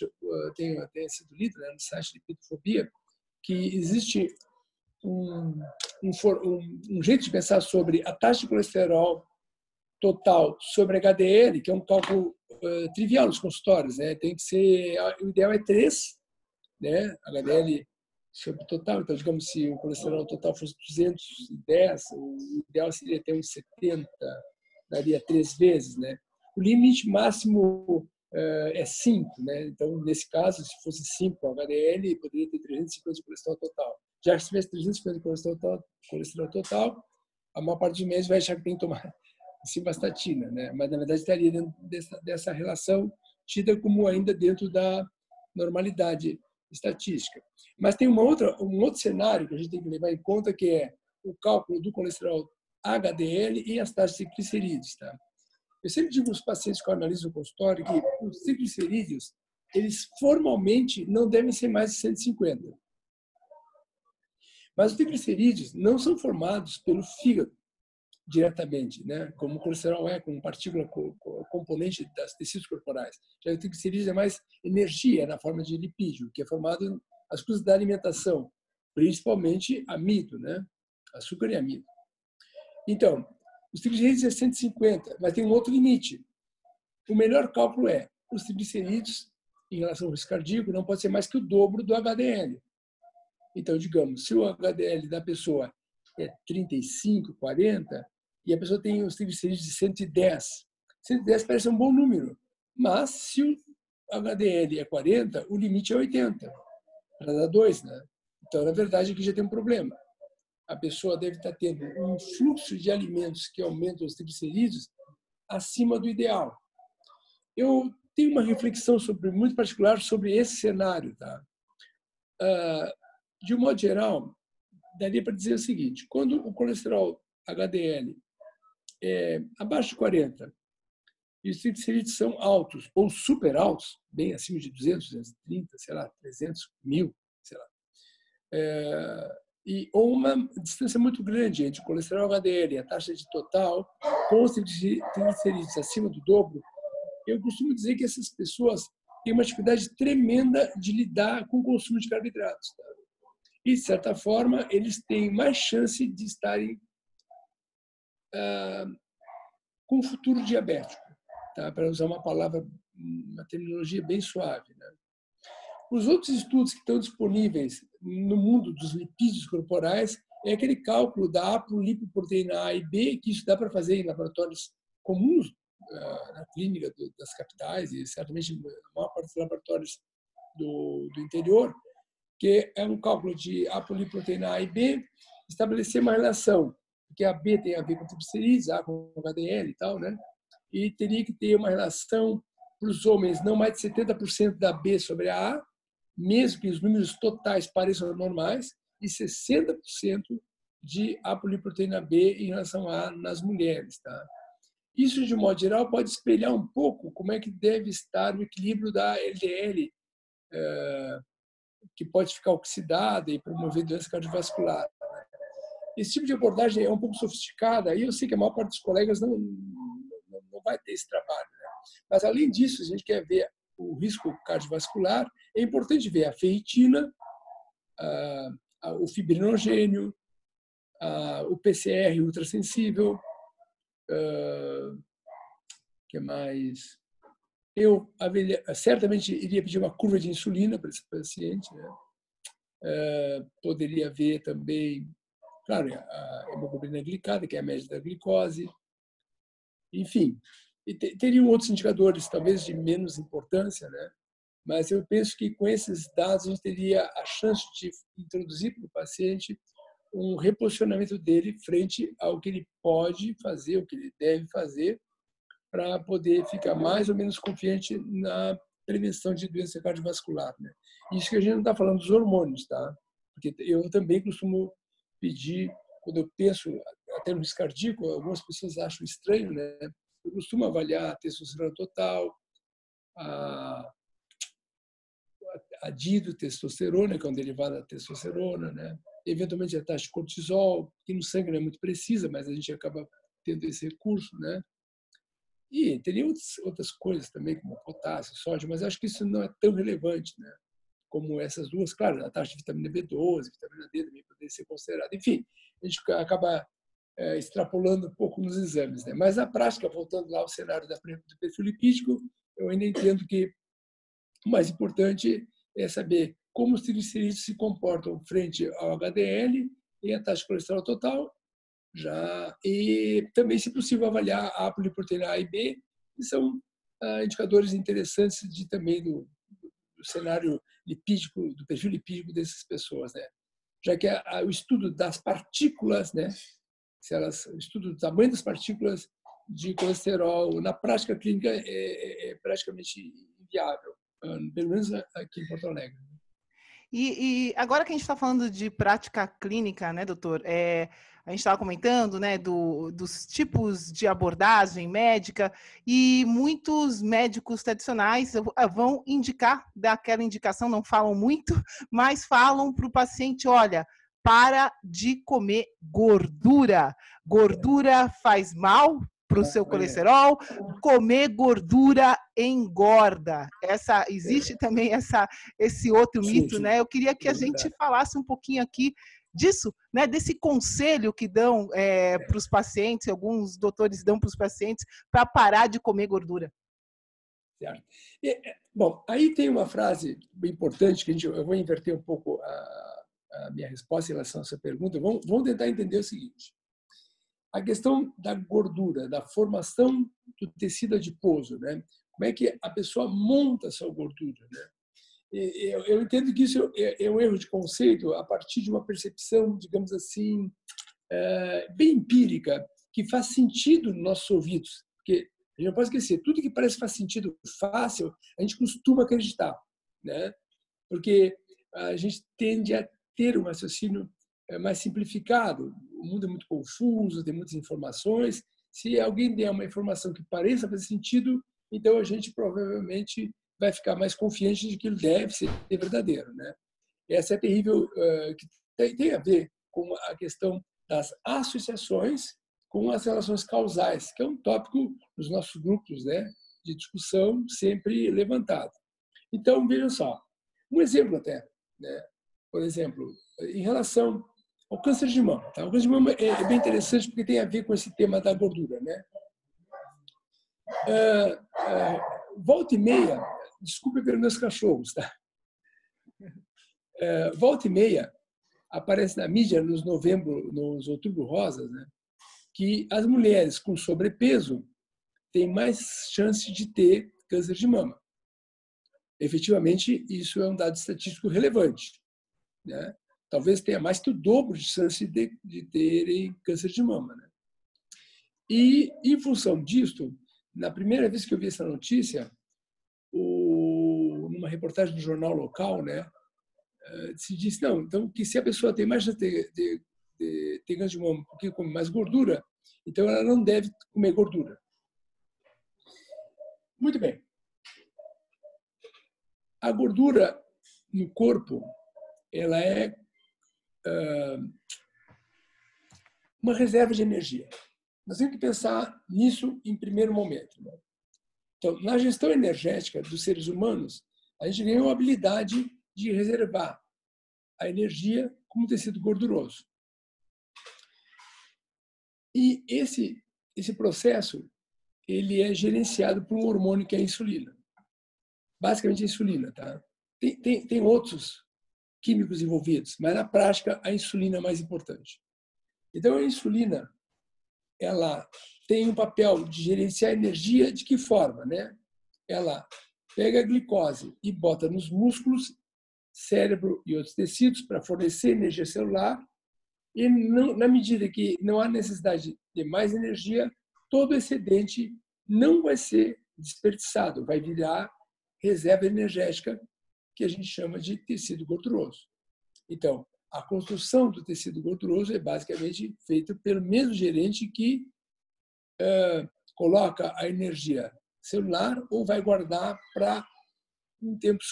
tenha, tenha sido lido, né, no site de Pitofobia, que existe um, um, um, um, jeito de pensar sobre a taxa de colesterol total sobre HDL, que é um cálculo uh, trivial nos consultórios. Né? Tem que ser, o ideal é 3, né? HDL sobre total. Então, digamos, se o colesterol total fosse 210, o ideal seria ter uns 70, daria três vezes, né? O limite máximo uh, é 5, né? Então, nesse caso, se fosse 5 HDL, poderia ter 350 de colesterol total. Se tivesse 350 de colesterol total, colesterol total, a maior parte dos meses vai achar que tem que tomar [LAUGHS] simvastatina, né? Mas, na verdade, estaria dentro dessa, dessa relação tida como ainda dentro da normalidade estatística. Mas tem uma outra, um outro cenário que a gente tem que levar em conta, que é o cálculo do colesterol HDL e as taxas de triglicerídeos. Tá? Eu sempre digo aos pacientes que eu analiso no consultório que os triglicerídeos, eles formalmente não devem ser mais de 150. Mas os triglicerídeos não são formados pelo fígado diretamente, né? como o colesterol é, como partícula componente das tecidos corporais. Já o triglicerídeos é mais energia na forma de lipídio, que é formado as coisas da alimentação, principalmente amido, né? açúcar e amido. Então, os triglicerídeos é 150, mas tem um outro limite. O melhor cálculo é os triglicerídeos em relação ao risco cardíaco não pode ser mais que o dobro do HDL. Então, digamos, se o HDL da pessoa é 35, 40, e a pessoa tem os triglicerídeos de 110, 110 parece um bom número, mas se o HDL é 40, o limite é 80, para dar 2, né? Então, na verdade, aqui já tem um problema a pessoa deve estar tendo um fluxo de alimentos que aumenta os triglicerídeos acima do ideal. Eu tenho uma reflexão sobre, muito particular sobre esse cenário. Tá? Ah, de um modo geral, daria para dizer o seguinte: quando o colesterol HDL é abaixo de 40 e os triglicerídeos são altos ou super altos, bem acima de 200, 230, sei lá, 300 mil, sei lá, é, e, ou uma distância muito grande entre o colesterol HDL e a taxa de total, com os triglicerídeos acima do dobro, eu costumo dizer que essas pessoas têm uma dificuldade tremenda de lidar com o consumo de carboidratos. Tá? E, de certa forma, eles têm mais chance de estarem ah, com futuro diabético, tá? para usar uma palavra, uma terminologia bem suave. Né? Os outros estudos que estão disponíveis no mundo dos lipídios corporais é aquele cálculo da apolipoproteína A e B, que isso dá para fazer em laboratórios comuns ah, na clínica das capitais e certamente na maior parte dos laboratórios do, do interior, que é um cálculo de apolipoproteína A e B, estabelecer uma relação, porque a B tem a ver com triglicerídeos, A com HDL e tal, né? E teria que ter uma relação para os homens não mais de 70% da B sobre a A mesmo que os números totais pareçam normais, e 60% de apoliproteína B em relação a nas mulheres. Tá? Isso, de modo geral, pode espelhar um pouco como é que deve estar o equilíbrio da LDL, que pode ficar oxidada e promover doença cardiovascular. Esse tipo de abordagem é um pouco sofisticada, e eu sei que a maior parte dos colegas não, não, não vai ter esse trabalho. Né? Mas, além disso, a gente quer ver o risco cardiovascular, é importante ver a ferritina, a, a, o fibrinogênio, a, o PCR ultrassensível, o que mais? Eu certamente iria pedir uma curva de insulina para esse paciente. Né? poderia ver também, claro, a hemoglobina glicada, que é a média da glicose. Enfim, e teriam outros indicadores, talvez de menos importância, né? mas eu penso que com esses dados a gente teria a chance de introduzir para o paciente um reposicionamento dele frente ao que ele pode fazer, o que ele deve fazer, para poder ficar mais ou menos confiante na prevenção de doença cardiovascular. Né? Isso que a gente não está falando dos hormônios, tá? Porque eu também costumo pedir, quando eu penso até no risco cardíaco, algumas pessoas acham estranho, né? Eu costumo avaliar a testosterona total, a, a dihidrotestosterona, que é um derivado da testosterona, né? eventualmente a taxa de cortisol, que no sangue não é muito precisa, mas a gente acaba tendo esse recurso, né? E teria outras coisas também, como potássio, sódio, mas acho que isso não é tão relevante, né? Como essas duas, claro, a taxa de vitamina B12, vitamina D também poderia ser considerada. Enfim, a gente acaba é, extrapolando um pouco nos exames. Né? Mas na prática, voltando lá ao cenário da, do perfil lipídico, eu ainda entendo que o mais importante é saber como os triglicerídeos se comportam frente ao HDL e a taxa de colesterol total, já e também, se possível, avaliar a poliproteína A e B, que são ah, indicadores interessantes de também do, do, cenário lipídico, do perfil lipídico dessas pessoas, né? Já que a, a, o estudo das partículas, né, se elas estudo do tamanho das partículas de colesterol na prática clínica é, é, é praticamente inviável, pelo menos aqui em Porto Alegre. E, e agora que a gente está falando de prática clínica, né, doutor? É, a gente estava comentando, né, do, dos tipos de abordagem médica e muitos médicos tradicionais vão indicar daquela indicação, não falam muito, [LAUGHS] mas falam para o paciente, olha, para de comer gordura. Gordura faz mal para o seu colesterol, comer gordura engorda. Essa existe é. também essa esse outro sim, mito, sim. né? Eu queria que a gente falasse um pouquinho aqui disso, né? Desse conselho que dão é, é. para os pacientes, alguns doutores dão para os pacientes para parar de comer gordura. Certo. E, é, bom, aí tem uma frase importante que a gente, eu vou inverter um pouco a, a minha resposta em relação a essa pergunta. Vamos, vamos tentar entender o seguinte a questão da gordura, da formação do tecido adiposo, né? Como é que a pessoa monta a sua gordura, né? Eu, entendo que isso é, é um erro de conceito a partir de uma percepção, digamos assim, é, bem empírica, que faz sentido nos nossos ouvidos. Porque a gente não pode esquecer, tudo que parece faz sentido fácil, a gente costuma acreditar, né? Porque a gente tende a ter um raciocínio é mais simplificado. O mundo é muito confuso, tem muitas informações. Se alguém der uma informação que pareça fazer sentido, então a gente provavelmente vai ficar mais confiante de que ele deve ser verdadeiro, né? Essa é terrível, uh, que tem, tem a ver com a questão das associações com as relações causais, que é um tópico dos nossos grupos, né, de discussão sempre levantado. Então vejam só, um exemplo até, né? Por exemplo, em relação o câncer de mama. Tá? O câncer de mama é, é bem interessante porque tem a ver com esse tema da gordura. Né? Ah, ah, volta e meia, desculpe pelos meus cachorros, tá? Ah, volta e meia aparece na mídia nos novembro, nos outubro rosas, né? que as mulheres com sobrepeso têm mais chance de ter câncer de mama. Efetivamente, isso é um dado estatístico relevante. Né? Talvez tenha mais que o dobro de chance de, de terem câncer de mama. Né? E, em função disso, na primeira vez que eu vi essa notícia, o, numa reportagem do jornal local, né, eh, se disse, não, então que se a pessoa tem mais chance de, de, de ter câncer de mama porque come mais gordura, então ela não deve comer gordura. Muito bem. A gordura no corpo, ela é uma reserva de energia. Nós temos que pensar nisso em primeiro momento. Né? Então, na gestão energética dos seres humanos, a gente ganhou a habilidade de reservar a energia como tecido gorduroso. E esse esse processo ele é gerenciado por um hormônio que é a insulina. Basicamente a insulina, tá? Tem, tem, tem outros químicos envolvidos, mas na prática a insulina é mais importante. Então a insulina ela tem um papel de gerenciar energia de que forma, né? Ela pega a glicose e bota nos músculos, cérebro e outros tecidos para fornecer energia celular e não, na medida que não há necessidade de mais energia, todo excedente não vai ser desperdiçado, vai virar reserva energética que a gente chama de tecido gorduroso. Então, a construção do tecido gorduroso é basicamente feita pelo mesmo gerente que uh, coloca a energia celular ou vai guardar para um tempo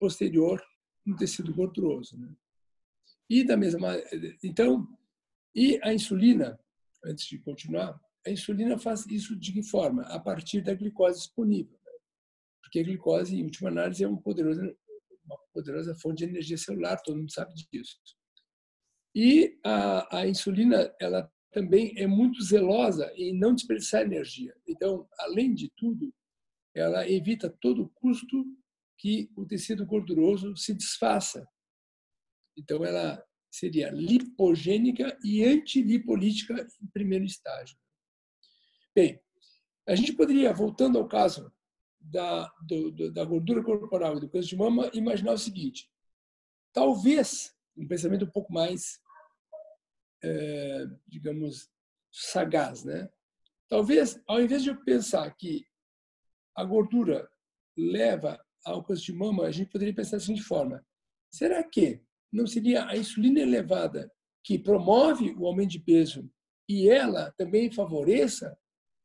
posterior no tecido gorduroso. Né? E da mesma então, e a insulina, antes de continuar, a insulina faz isso de que forma? A partir da glicose disponível. Né? Porque a glicose, em última análise, é um poderoso uma poderosa fonte de energia celular, todo mundo sabe disso. E a, a insulina, ela também é muito zelosa em não desperdiçar energia. Então, além de tudo, ela evita todo o custo que o tecido gorduroso se desfaça. Então, ela seria lipogênica e antilipolítica em primeiro estágio. Bem, a gente poderia, voltando ao caso da, do, da gordura corporal e do câncer de mama, imaginar o seguinte: talvez um pensamento um pouco mais, é, digamos, sagaz, né? Talvez, ao invés de eu pensar que a gordura leva ao câncer de mama, a gente poderia pensar da seguinte forma: será que não seria a insulina elevada que promove o aumento de peso e ela também favoreça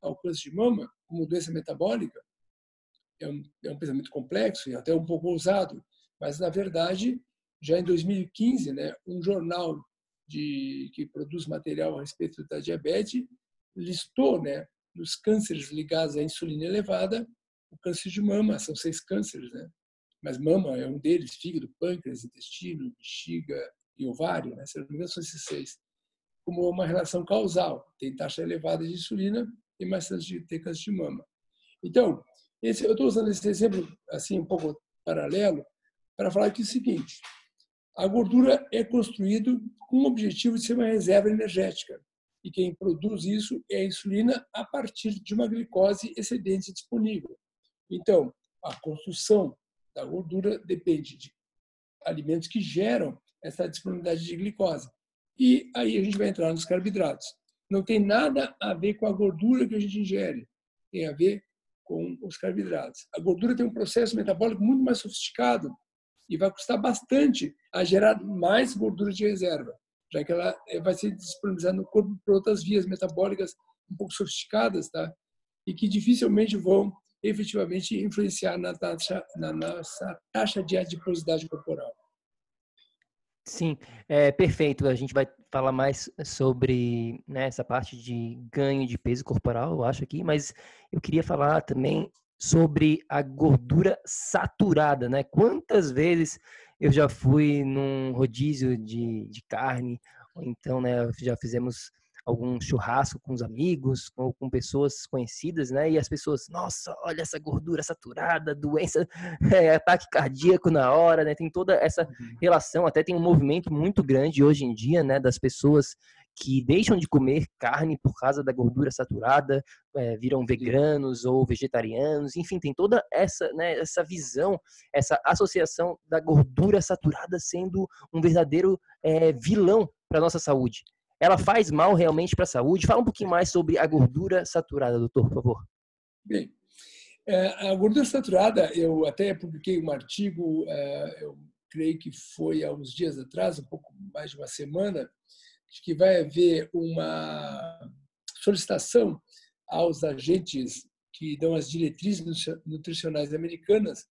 ao câncer de mama como doença metabólica? É um, é um pensamento complexo e até um pouco ousado, mas na verdade, já em 2015, né, um jornal de, que produz material a respeito da diabetes listou, né, nos cânceres ligados à insulina elevada, o câncer de mama, são seis cânceres, né? Mas mama é um deles, fígado, pâncreas, intestino, bexiga e ovário, né? Se não me engano, são esses seis. Como uma relação causal, tem taxa elevada de insulina e mais chance de ter câncer de mama. Então, esse, eu estou usando esse exemplo assim um pouco paralelo para falar que é o seguinte: a gordura é construído com o objetivo de ser uma reserva energética e quem produz isso é a insulina a partir de uma glicose excedente disponível. Então, a construção da gordura depende de alimentos que geram essa disponibilidade de glicose. E aí a gente vai entrar nos carboidratos. Não tem nada a ver com a gordura que a gente ingere, tem a ver com os carboidratos. A gordura tem um processo metabólico muito mais sofisticado e vai custar bastante a gerar mais gordura de reserva, já que ela eh, vai ser disponibilizada no corpo por outras vias metabólicas um pouco sofisticadas, tá? E que dificilmente vão efetivamente influenciar na, taxa, na nossa taxa de adiposidade corporal. Sim, é perfeito. A gente vai falar mais sobre né, essa parte de ganho de peso corporal, eu acho aqui, mas eu queria falar também sobre a gordura saturada, né? Quantas vezes eu já fui num rodízio de, de carne, ou então, né, já fizemos algum churrasco com os amigos ou com pessoas conhecidas, né? E as pessoas, nossa, olha essa gordura saturada, doença, [LAUGHS] é, ataque cardíaco na hora, né? Tem toda essa uhum. relação, até tem um movimento muito grande hoje em dia, né? Das pessoas que deixam de comer carne por causa da gordura saturada, é, viram veganos ou vegetarianos, enfim, tem toda essa, né, essa visão, essa associação da gordura saturada sendo um verdadeiro é, vilão para nossa saúde. Ela faz mal realmente para a saúde? Fala um pouquinho mais sobre a gordura saturada, doutor, por favor. Bem, é, a gordura saturada, eu até publiquei um artigo, é, eu creio que foi há uns dias atrás, um pouco mais de uma semana, de que vai haver uma solicitação aos agentes que dão as diretrizes nutricionais americanas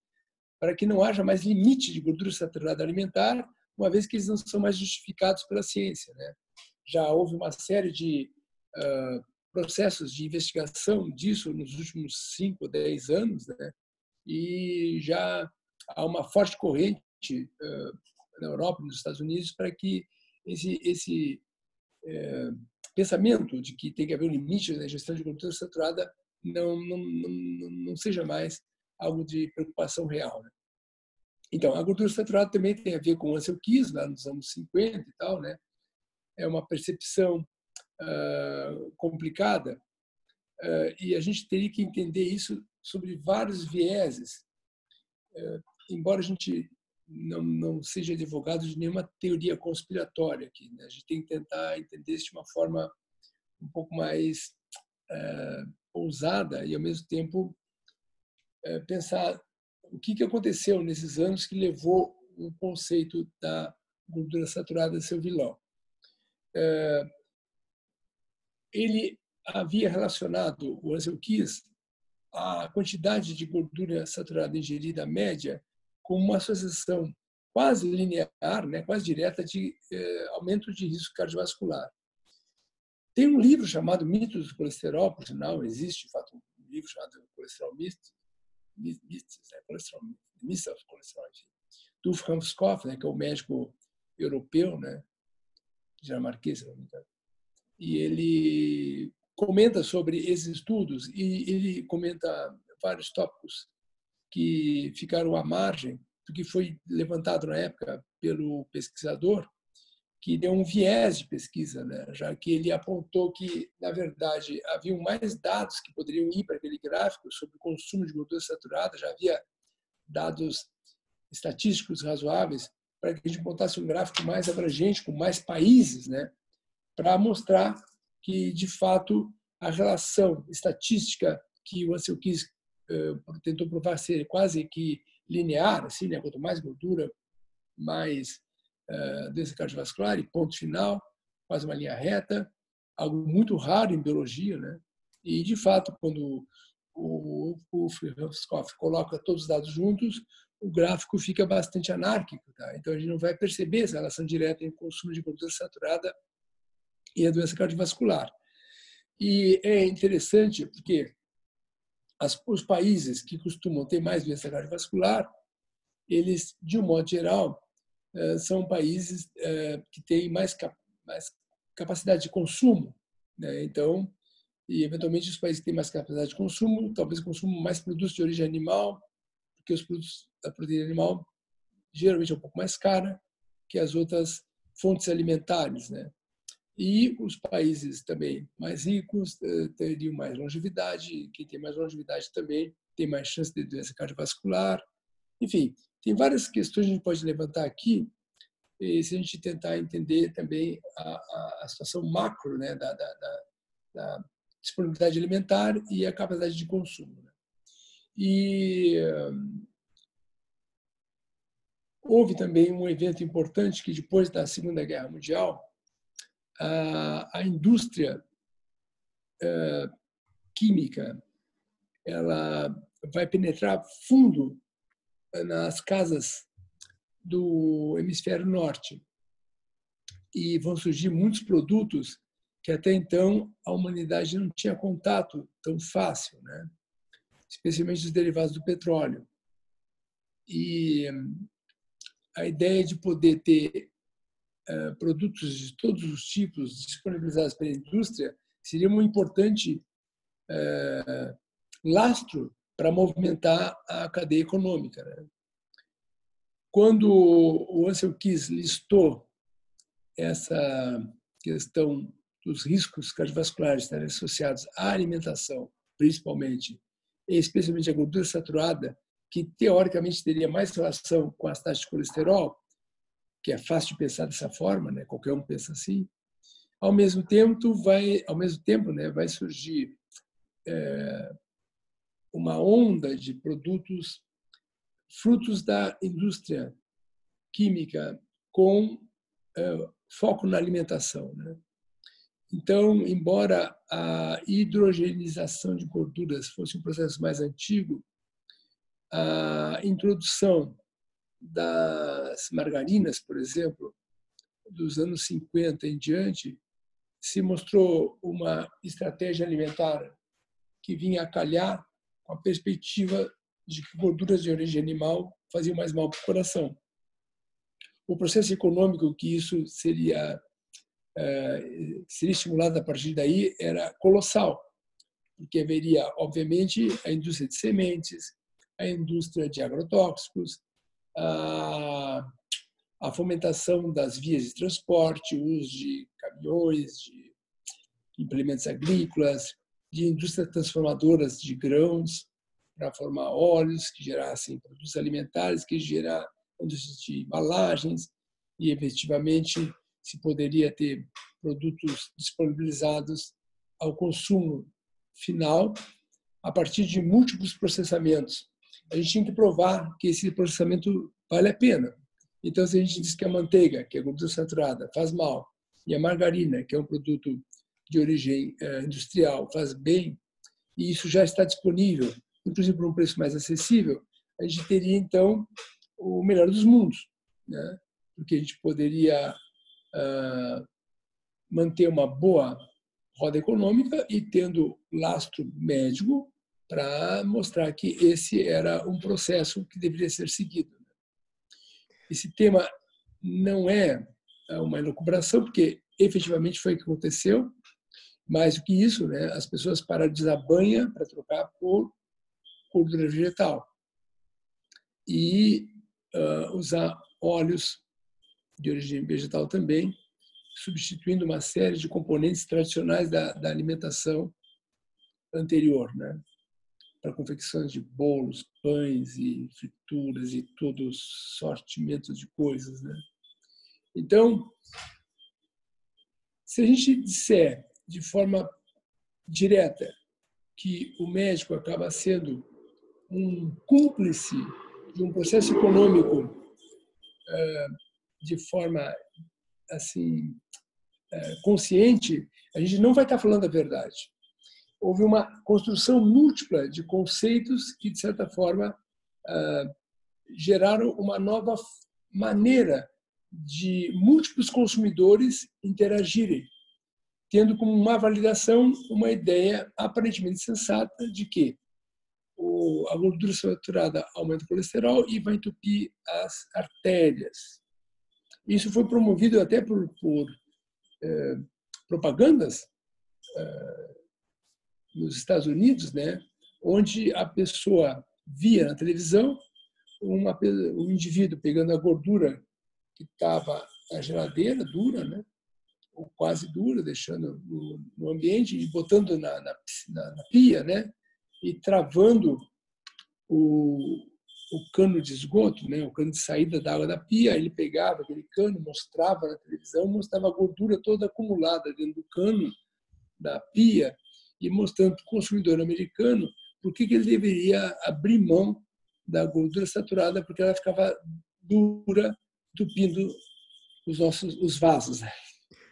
para que não haja mais limite de gordura saturada alimentar, uma vez que eles não são mais justificados pela ciência. Né? Já houve uma série de uh, processos de investigação disso nos últimos 5, 10 anos, né? e já há uma forte corrente uh, na Europa e nos Estados Unidos para que esse, esse uh, pensamento de que tem que haver um limite na gestão de gordura saturada não, não, não, não seja mais algo de preocupação real. Né? Então, a gordura saturada também tem a ver com o Ansel Keys, lá nos anos 50 e tal, né? É uma percepção uh, complicada uh, e a gente teria que entender isso sobre vários vieses. Uh, embora a gente não, não seja advogado de nenhuma teoria conspiratória aqui, né? a gente tem que tentar entender isso de uma forma um pouco mais ousada e, ao mesmo tempo, pensar o que, que aconteceu nesses anos que levou o conceito da gordura saturada a ser o vilão. Eh, ele havia relacionado o Ansel Keys a quantidade de gordura saturada ingerida média com uma associação quase linear, né, quase direta de eh, aumento de risco cardiovascular. Tem um livro chamado Mitos do Colesterol, por sinal, existe, de fato, um livro chamado Colesterol Mitos, Mitos, né, Colesterol, Mitos of Colesterol, do Franz Koff, né, que é o médico europeu, né, dinamarquês, se não me engano. E ele comenta sobre esses estudos e ele comenta vários tópicos que ficaram à margem do que foi levantado na época pelo pesquisador, que deu um viés de pesquisa, né? já que ele apontou que, na verdade, haviam mais dados que poderiam ir para aquele gráfico sobre o consumo de gordura saturada, já havia dados estatísticos razoáveis para que a gente montasse um gráfico mais abrangente, com mais países, né, para mostrar que, de fato, a relação estatística que o Ansel Keys uh, tentou provar ser quase que linear, assim, né, quanto mais gordura, mais uh, doença cardiovascular e ponto final, quase uma linha reta, algo muito raro em biologia, né? E de fato, quando o, o coloca todos os dados juntos, o gráfico fica bastante anárquico, tá? Então a gente não vai perceber essa relação direta entre o consumo de gordura saturada e a doença cardiovascular. E é interessante porque as, os países que costumam ter mais doença cardiovascular, eles, de um modo geral, eh, são países eh, que têm mais, mais capacidade de consumo. Né? Então, e eventualmente os países que têm mais capacidade de consumo, talvez consumam mais produtos de origem animal, porque os produtos da proteína animal geralmente é um pouco mais cara que as outras fontes alimentares, né? E os países também mais ricos eh, teriam mais longevidade, quem tem mais longevidade também tem mais chance de doença cardiovascular. Enfim, tem várias questões que a gente pode levantar aqui, e se a gente tentar entender também a, a, a situação macro né, da, da, da, da, disponibilidade alimentar e a capacidade de consumo. E houve também um evento importante que depois da Segunda Guerra Mundial a, indústria uh, química ela vai penetrar fundo nas casas do hemisfério norte e vão surgir muitos produtos que até então a humanidade não tinha contato tão fácil, né? Especialmente os derivados do petróleo. E a ideia de poder ter eh, produtos de todos os tipos disponibilizados pela indústria seria um importante eh, lastro para movimentar a cadeia econômica. Né? Quando o Ansel Keys listou essa questão dos riscos cardiovasculares estarem associados à alimentação, principalmente, especialmente a gordura saturada, que teoricamente teria mais relação com as taxas de colesterol, que é fácil de pensar dessa forma, né? Qualquer um pensa assim. Ao mesmo tempo, vai, ao mesmo tempo, né, vai surgir é, uma onda de produtos frutos da indústria química com é, foco na alimentação, né? Então, embora a hidrogenização de gorduras fosse um processo mais antigo, a introdução das margarinas, por exemplo, dos anos 50 em diante, se mostrou uma estratégia alimentar que vinha a calhar com a perspectiva de que gorduras de origem animal faziam mais mal para o coração. O processo econômico que isso seria, é, seria estimulado a partir daí era colossal, porque haveria, obviamente, a indústria de sementes, a indústria de agrotóxicos, a, a fomentação das vias de transporte, o uso de caminhões, de implementos agrícolas, de indústrias transformadoras de grãos para formar óleos que gerassem produtos alimentares, que indústrias de embalagens e efetivamente se poderia ter produtos disponibilizados ao consumo final a partir de múltiplos processamentos a gente tinha que provar que esse processamento vale a pena. Então, se a gente diz que a manteiga, que é gordura saturada, faz mal, e a margarina, que é um produto de origem eh, industrial, faz bem, e isso já está disponível, inclusive por um preço mais acessível, a gente teria, então, o melhor dos mundos. Né? Porque a gente poderia manter uma boa roda econômica e tendo lastro médico para mostrar que esse era um processo que deveria ser seguido. Esse tema não é, é uma elucubração, porque efetivamente foi o que aconteceu. Mais do que isso, né, as pessoas pararam de usar banha para trocar por gordura vegetal e uh, usar óleos de origem vegetal também, substituindo uma série de componentes tradicionais da, da alimentação anterior, né? para confecções de bolos, pães e frituras e todo sortimento de coisas. Né? Então, se a gente disser de forma direta que o médico acaba sendo um cúmplice de um processo econômico de forma assim consciente, a gente não vai estar falando a verdade. Houve uma construção múltipla de conceitos que, de certa forma, geraram uma nova maneira de múltiplos consumidores interagirem, tendo como uma validação uma ideia aparentemente sensata de que a gordura saturada aumenta o colesterol e vai entupir as artérias. Isso foi promovido até por, por eh, propagandas eh, nos Estados Unidos, né, onde a pessoa via na televisão uma, um indivíduo pegando a gordura que estava na geladeira, dura, né? ou quase dura, deixando no, no ambiente e botando na, na, na, pia, né? e travando o, o cano de esgoto, né? o cano de saída da água da pia. Ele pegava aquele cano, mostrava na televisão, mostrava a gordura toda acumulada dentro do cano da pia e mostrando para o consumidor americano por que, que ele deveria abrir mão da gordura saturada, porque ela ficava dura, entupindo os nossos os vasos. Né?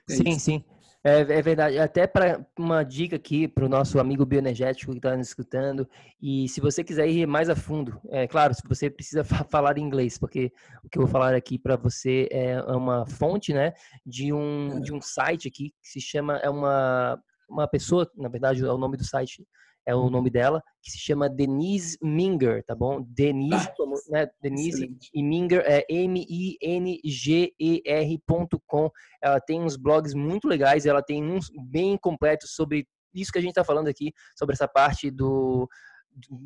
É sim, isso. sim. É, é, verdade. Até para uma dica aqui para o nosso amigo bioenergético que está nos escutando. E se você quiser ir mais a fundo, é claro, se você precisa [LAUGHS] falar inglês, porque o que eu vou falar aqui para você é uma fonte, né, de um, é. de um site aqui que se chama é uma uma pessoa, na verdade, é o nome do site é o nome dela, que se chama Denise Minger, tá bom? Denise, ah, né? Denise excelente. e Minger é M-I-N-G-E-R.com. Ela tem uns blogs muito legais, ela tem uns bem completos sobre isso que a gente está falando aqui, sobre essa parte do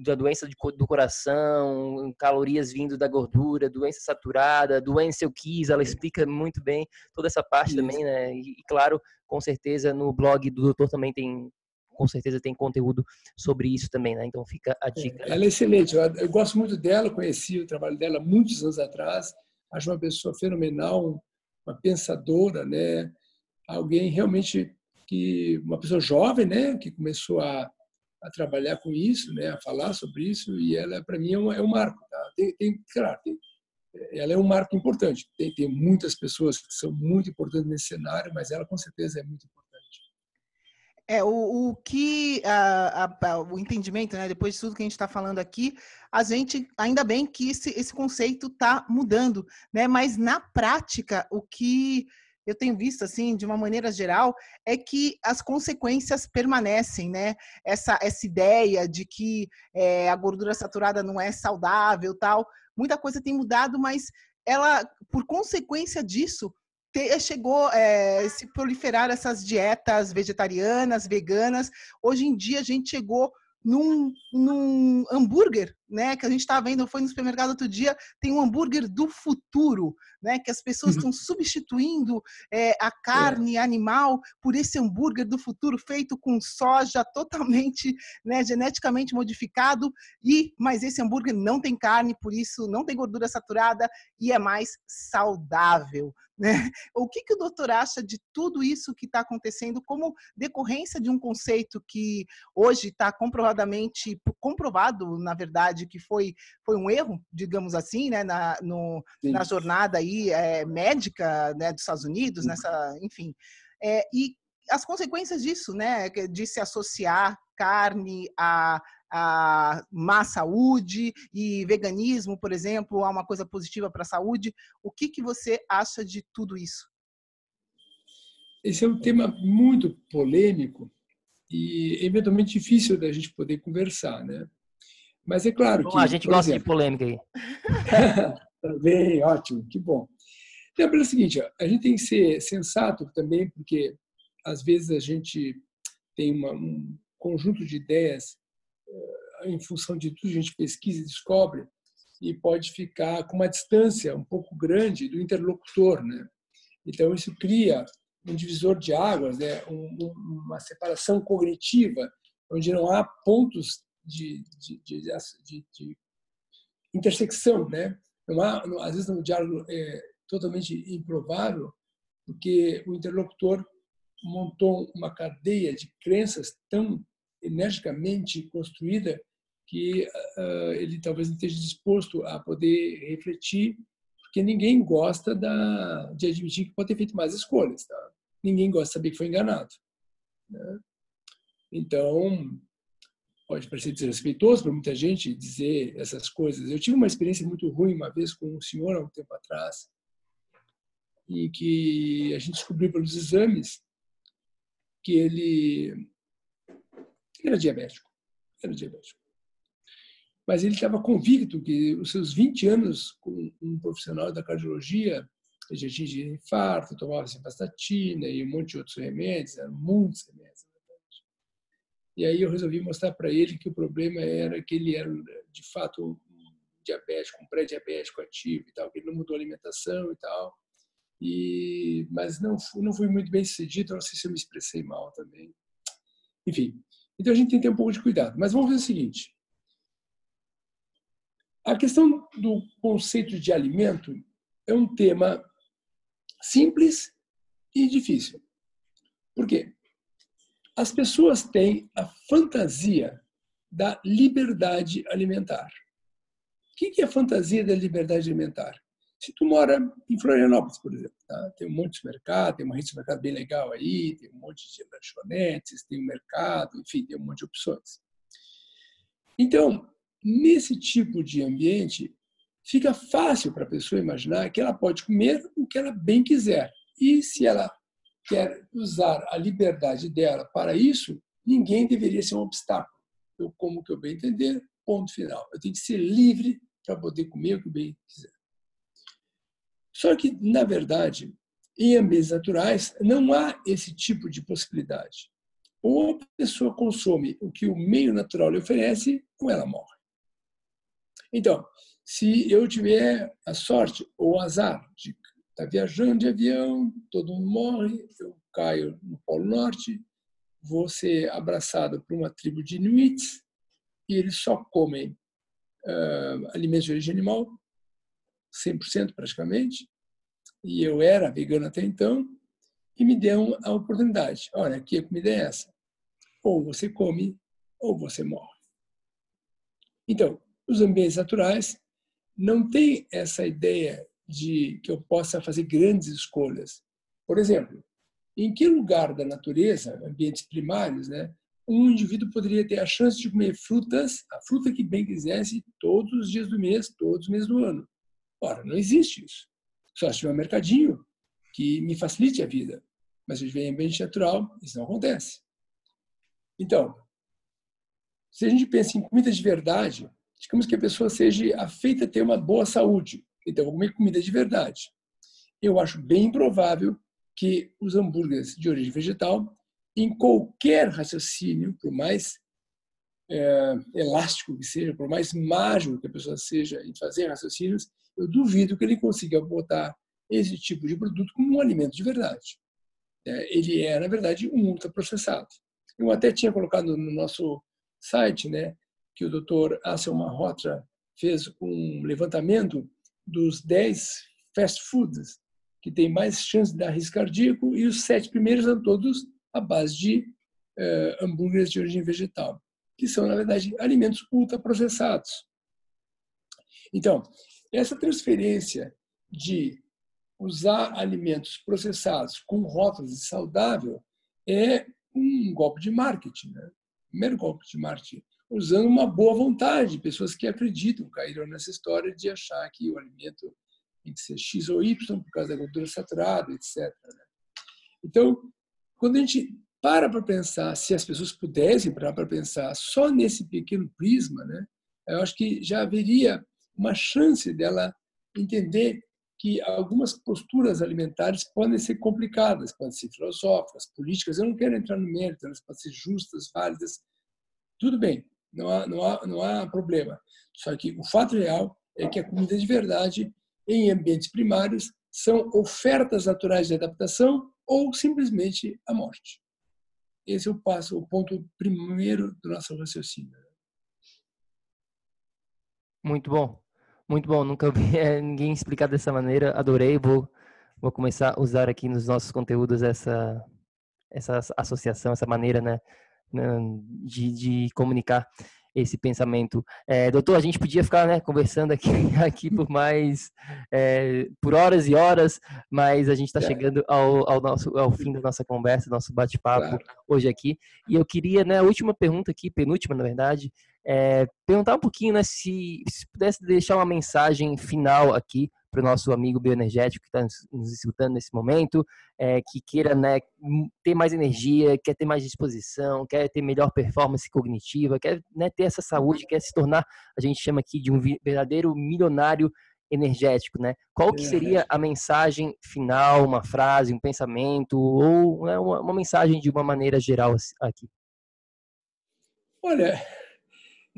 da doença do coração, calorias vindo da gordura, doença saturada, doença eu quis, ela explica muito bem toda essa parte Isso. também, né? E, e, claro, com certeza no blog do doutor também tem com certeza tem conteúdo sobre isso também, né? Então fica a é, dica. ela é excelente, eu, eu, gosto muito dela, conheci o trabalho dela muitos anos atrás, acho uma pessoa fenomenal, uma pensadora, né? Alguém realmente que uma pessoa jovem, né, que começou a, a trabalhar com isso, né, a falar sobre isso e ela para mim é um, é um marco, tá? Tem, tem claro, tem, ela é um marco importante. Tem, tem muitas pessoas que são muito importantes nesse cenário, mas ela com certeza é muito importante. É, o, o que a, a, o entendimento, né, depois de tudo que a gente está falando aqui, a gente, ainda bem que esse, esse conceito está mudando, né? Mas na prática, o que eu tenho visto, assim, de uma maneira geral, é que as consequências permanecem, né? Essa, essa ideia de que é, a gordura saturada não é saudável, tal, muita coisa tem mudado, mas ela, por consequência disso, te, chegou é, se proliferar essas dietas vegetarianas, veganas. Hoje em dia a gente chegou num, num hambúrguer, né? Que a gente estava vendo, foi no supermercado outro dia, tem um hambúrguer do futuro, né? Que as pessoas estão uhum. substituindo é, a carne é. animal por esse hambúrguer do futuro feito com soja totalmente, né? Geneticamente modificado e, mas esse hambúrguer não tem carne, por isso não tem gordura saturada e é mais saudável, né? O que, que o doutor acha de tudo isso que está acontecendo como decorrência de um conceito que hoje está comprovadamente comprovado, na verdade, que foi, foi um erro, digamos assim, né, na, no, na jornada aí é, médica né, dos Estados Unidos, nessa, enfim, é, e as consequências disso, né, de se associar carne a a má saúde e veganismo, por exemplo, há uma coisa positiva para a saúde. O que, que você acha de tudo isso? Esse é um tema muito polêmico e eventualmente difícil da gente poder conversar, né? Mas é claro bom, que a gente gosta exemplo, de polêmica aí. [LAUGHS] tá bem, ótimo, que bom. Então, é o seguinte, a gente tem que ser sensato também, porque às vezes a gente tem uma, um conjunto de ideias eh, em função de tudo que a gente pesquisa e descobre, e pode ficar com uma distância um pouco grande do interlocutor. Né? Então, isso cria um divisor de águas, né? Um, uma separação cognitiva, onde não há pontos de, de, de, de intersecção. Né? Não há, às vezes, no diálogo é totalmente improvável, porque o interlocutor montou uma cadeia de crenças tão energicamente construída que uh, ele talvez não esteja disposto a poder refletir porque ninguém gosta da, de admitir que pode ter feito mais escolhas. Tá? Ninguém gosta de saber que foi enganado. Né? Então, pode parecer desrespeitoso para muita gente dizer essas coisas. Eu tive uma experiência muito ruim uma vez com um senhor há um tempo atrás, em que a gente descobriu pelos exames que ele era diabético. Era diabético. Mas ele estava convicto que os seus 20 anos com um profissional da cardiologia, ele já tinha infarto, tomava simvastatina e um monte de outros remédios, eram muitos remédios. E aí eu resolvi mostrar para ele que o problema era que ele era, de fato, um diabético, um pré-diabético ativo e tal, que ele não mudou a alimentação e tal. E, mas não, não fui muito bem sucedido, não sei se eu me expressei mal também. Enfim, então a gente tem que ter um pouco de cuidado. Mas vamos ver o seguinte: a questão do conceito de alimento é um tema simples e difícil. Por quê? As pessoas têm a fantasia da liberdade alimentar. O que é a fantasia da liberdade alimentar? Se tu mora em Florianópolis, por exemplo, tá? tem um monte de mercado, tem uma rede de mercado bem legal aí, tem um monte de lanchonetes, tem um mercado, enfim, tem um monte de opções. Então, Nesse tipo de ambiente, fica fácil para a pessoa imaginar que ela pode comer o que ela bem quiser. E se ela quer usar a liberdade dela para isso, ninguém deveria ser um obstáculo. Eu como o que eu bem entender, ponto final. Eu tenho que ser livre para poder comer o que eu bem quiser. Só que, na verdade, em ambientes naturais, não há esse tipo de possibilidade. Ou a pessoa consome o que o meio natural lhe oferece, ou ela morre. Então, se eu tiver a sorte ou o azar de estar tá viajando de avião, todo mundo morre, eu caio no Polo Norte, vou ser abraçado por uma tribo de Inuits e eles só comem uh, alimentos de origem animal, 100% praticamente, e eu era vegano até então, e me deu a oportunidade. Olha, aqui a comida é essa. Ou você come, ou você morre. Então, os ambientes naturais não tem essa ideia de que eu possa fazer grandes escolhas. Por exemplo, em que lugar da natureza, ambientes primários, né, um indivíduo poderia ter a chance de comer frutas, a fruta que bem quisesse, todos os dias do mês, todos os meses do ano? Ora, não existe isso. Só se tiver um mercadinho que me facilite a vida. Mas se eu em ambiente natural, isso não acontece. Então, se a gente pensa em comida de verdade, digamos que a pessoa seja afeita a ter uma boa saúde. Então, vou comer comida de verdade. Eu acho bem improvável que os hambúrgueres de origem vegetal, em qualquer raciocínio, por mais é, elástico que seja, por mais mágico que a pessoa seja em fazer raciocínios, eu duvido que ele consiga botar esse tipo de produto como um alimento de verdade. É, ele é, na verdade, um ultraprocessado. Eu até tinha colocado no nosso site, né, que o Dr. Ansel Malhotra fez um levantamento dos 10 fast foods que têm mais chance de dar risco cardíaco e os sete primeiros são todos à base de uh, hambúrgueres de origem vegetal, que são, na verdade, alimentos ultraprocessados. Então, essa transferência de usar alimentos processados com rótulos saudável é um golpe de marketing, né? primeiro golpe de marketing usando uma boa vontade, pessoas que acreditam, caíram nessa história de achar que o alimento tem que ser X ou Y por causa da gordura saturada, etc. Né? Então, quando a gente para para pensar, se as pessoas pudessem parar para pensar só nesse pequeno prisma, né, eu acho que já haveria uma chance dela entender que algumas posturas alimentares podem ser complicadas, podem ser filosóficas, políticas. Eu não quero entrar no mérito, elas podem ser justas, válidas. Tudo bem, não há, não há, não há problema. Só que o fato real é que a comida de verdade, em ambientes primários, são ofertas naturais de adaptação ou simplesmente a morte. Esse é o passo, o ponto primeiro do nosso raciocínio. Muito bom, muito bom. Nunca vi [LAUGHS] é, ninguém explicar dessa maneira. Adorei. Vou, vou começar a usar aqui nos nossos conteúdos essa essa associação, essa maneira, né, de, de comunicar. esse pensamento. É, doutor, a gente podia ficar né, conversando aqui, [LAUGHS] aqui por mais é, por horas e horas, mas a gente está é. chegando ao, ao, nosso, ao fim da nossa conversa, nosso bate-papo claro. hoje aqui. E eu queria, né, a última pergunta aqui, penúltima na verdade, é, perguntar um pouquinho né, se, se pudesse deixar uma mensagem final aqui para o nosso amigo bioenergético que está nos escutando nesse momento, é, que queira né, ter mais energia, quer ter mais disposição, quer ter melhor performance cognitiva, quer né, ter essa saúde, quer se tornar, a gente chama aqui de um verdadeiro milionário energético, né? Qual que seria a mensagem final, uma frase, um pensamento ou né, uma, uma mensagem de uma maneira geral aqui? Olha,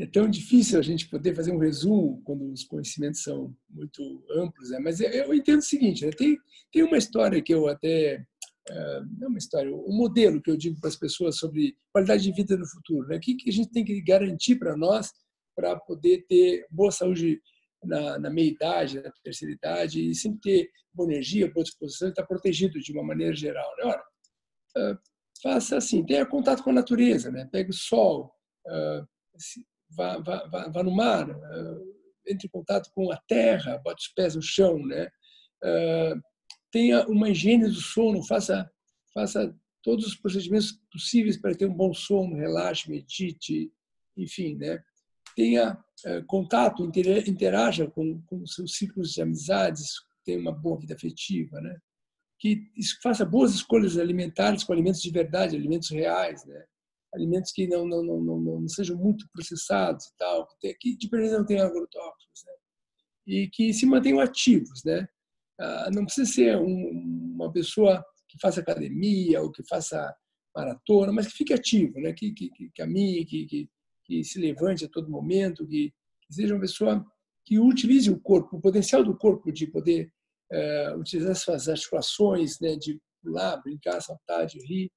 é tão difícil a gente poder fazer um resumo quando os conhecimentos são muito amplos, né? mas eu entendo o seguinte, né? tem, tem uma história que eu até, uh, não é uma história, um modelo que eu digo para as pessoas sobre qualidade de vida no futuro, né? o que, que a gente tem que garantir para nós para poder ter boa saúde na, na meia-idade, na terceira idade, e sempre ter boa energia, boa disposição e estar protegido de uma maneira geral. Né? Ora, uh, faça assim, tenha contato com a natureza, né? pegue o sol, uh, vá, vá, vá, vá no mar, uh, entre em contato com a terra, bote os pés no chão, né? Uh, tenha uma higiene do sono, faça, faça todos os procedimentos possíveis para ter um bom sono, relaxe, medite, enfim, né? Tenha uh, contato, interaja com, com seus ciclos de amizades, tenha uma boa vida afetiva, né? Que faça boas escolhas alimentares com alimentos de verdade, alimentos reais, né? Alimentos que não, não, não, não, não sejam muito processados e tal, que de preferência não tenham agrotóxicos, né? e que se mantenham ativos. Né? Ah, não precisa ser um, uma pessoa que faça academia ou que faça maratona, mas que fique ativo, né? que, que, que caminhe, que, que, que se levante a todo momento, que, que seja uma pessoa que utilize o corpo, o potencial do corpo de poder uh, utilizar suas articulações, né? de pular, brincar, saltar, de rir,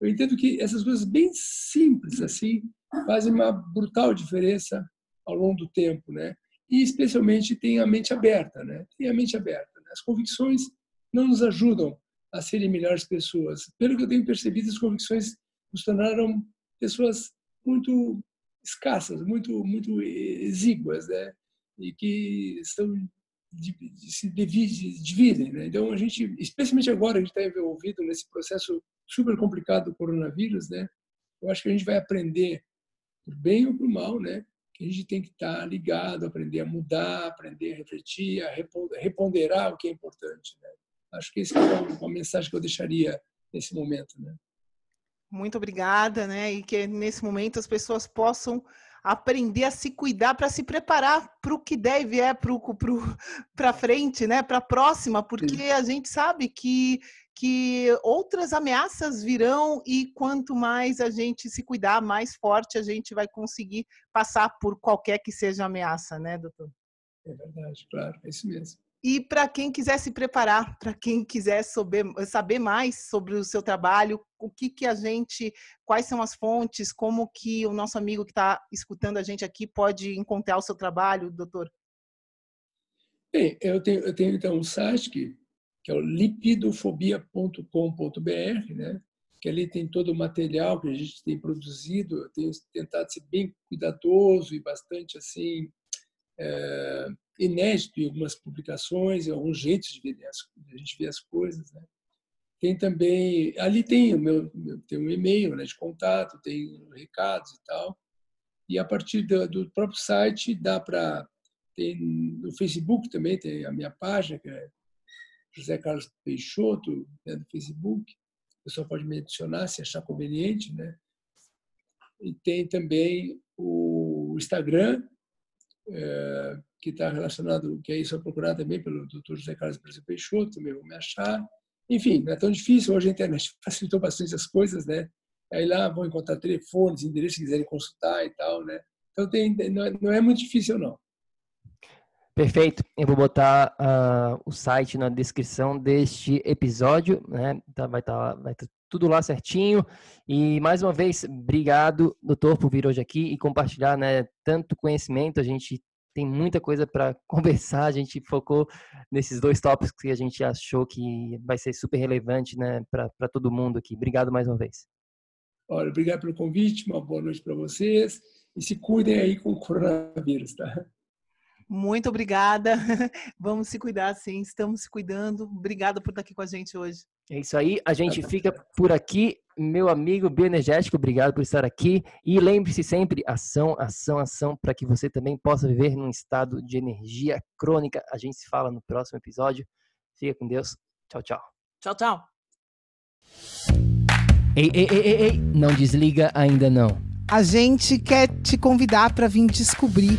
eu entendo que essas coisas bem simples assim fazem uma brutal diferença ao longo do tempo, né? E especialmente tem a mente aberta, né? Tem a mente aberta. Né? As convicções não nos ajudam a serem melhores pessoas. Pelo que eu tenho percebido, as convicções nos tornaram pessoas muito escassas, muito muito exíguas, né? E que estão se dividem, né? Então a gente, especialmente agora, a gente está envolvido nesse processo super complicado do coronavírus, né? Eu acho que a gente vai aprender, por bem ou por mal, né? Que a gente tem que estar ligado, aprender a mudar, aprender a refletir, a reponderar o que é importante, né? Acho que essa é uma mensagem que eu deixaria nesse momento, né? Muito obrigada, né? E que nesse momento as pessoas possam aprender a se cuidar para se preparar para o que deve é para frente, né? Para a próxima, porque Sim. a gente sabe que que outras ameaças virão e quanto mais a gente se cuidar, mais forte a gente vai conseguir passar por qualquer que seja a ameaça, né, doutor? É verdade, claro, é isso mesmo. E para quem quiser se preparar, para quem quiser saber, saber mais sobre o seu trabalho, o que que a gente, quais são as fontes, como que o nosso amigo que está escutando a gente aqui pode encontrar o seu trabalho, doutor? Bem, eu tenho, eu tenho então um site que que é o lipidofobia.com.br, né? que ali tem todo o material que a gente tem produzido. Eu tenho tentado ser bem cuidadoso e bastante assim é, inédito em algumas publicações, em alguns jeitos de, ver as, de a gente ver as coisas. Né? Tem também, ali tem o meu, tem um e-mail né, de contato, tem recados e tal. E a partir do, do próprio site dá para tem no Facebook também tem a minha página que é José Carlos Peixoto, né, do Facebook. A pessoa pode me adicionar se achar conveniente. Né? E tem também o Instagram, é, que está relacionado, que aí só procurar também pelo Dr. José Carlos Peixoto, também vão me achar. Enfim, não é tão difícil, hoje a internet [LAUGHS] facilitou bastante as coisas, né? Aí lá vão encontrar telefones, endereços se quiserem consultar e tal, né? Então tem, não, é, não é muito difícil, não. Perfeito. Eu vou botar uh, o site na descrição deste episódio, né? Tá, vai estar tá, vai tá tudo lá certinho. E mais uma vez, obrigado, doutor, por vir hoje aqui e compartilhar, né? Tanto conhecimento. A gente tem muita coisa para [LAUGHS] conversar. A gente focou nesses dois tópicos que a gente achou que vai ser super relevante, né? Para todo mundo aqui. Obrigado mais uma vez. Olha, obrigado pelo convite. Uma boa noite para vocês e se cuidem aí com o coronavírus, tá? Muito obrigada. [LAUGHS] Vamos se cuidar, sim. Estamos se cuidando. Obrigada por estar aqui com a gente hoje. É isso aí. A gente fica por aqui. Meu amigo bioenergético, obrigado por estar aqui. E lembre-se sempre: ação, ação, ação, para que você também possa viver num estado de energia crônica. A gente se fala no próximo episódio. Fica com Deus. Tchau, tchau. Tchau, tchau. Ei, ei, ei, ei, ei. não desliga ainda não. A gente quer te convidar para vir descobrir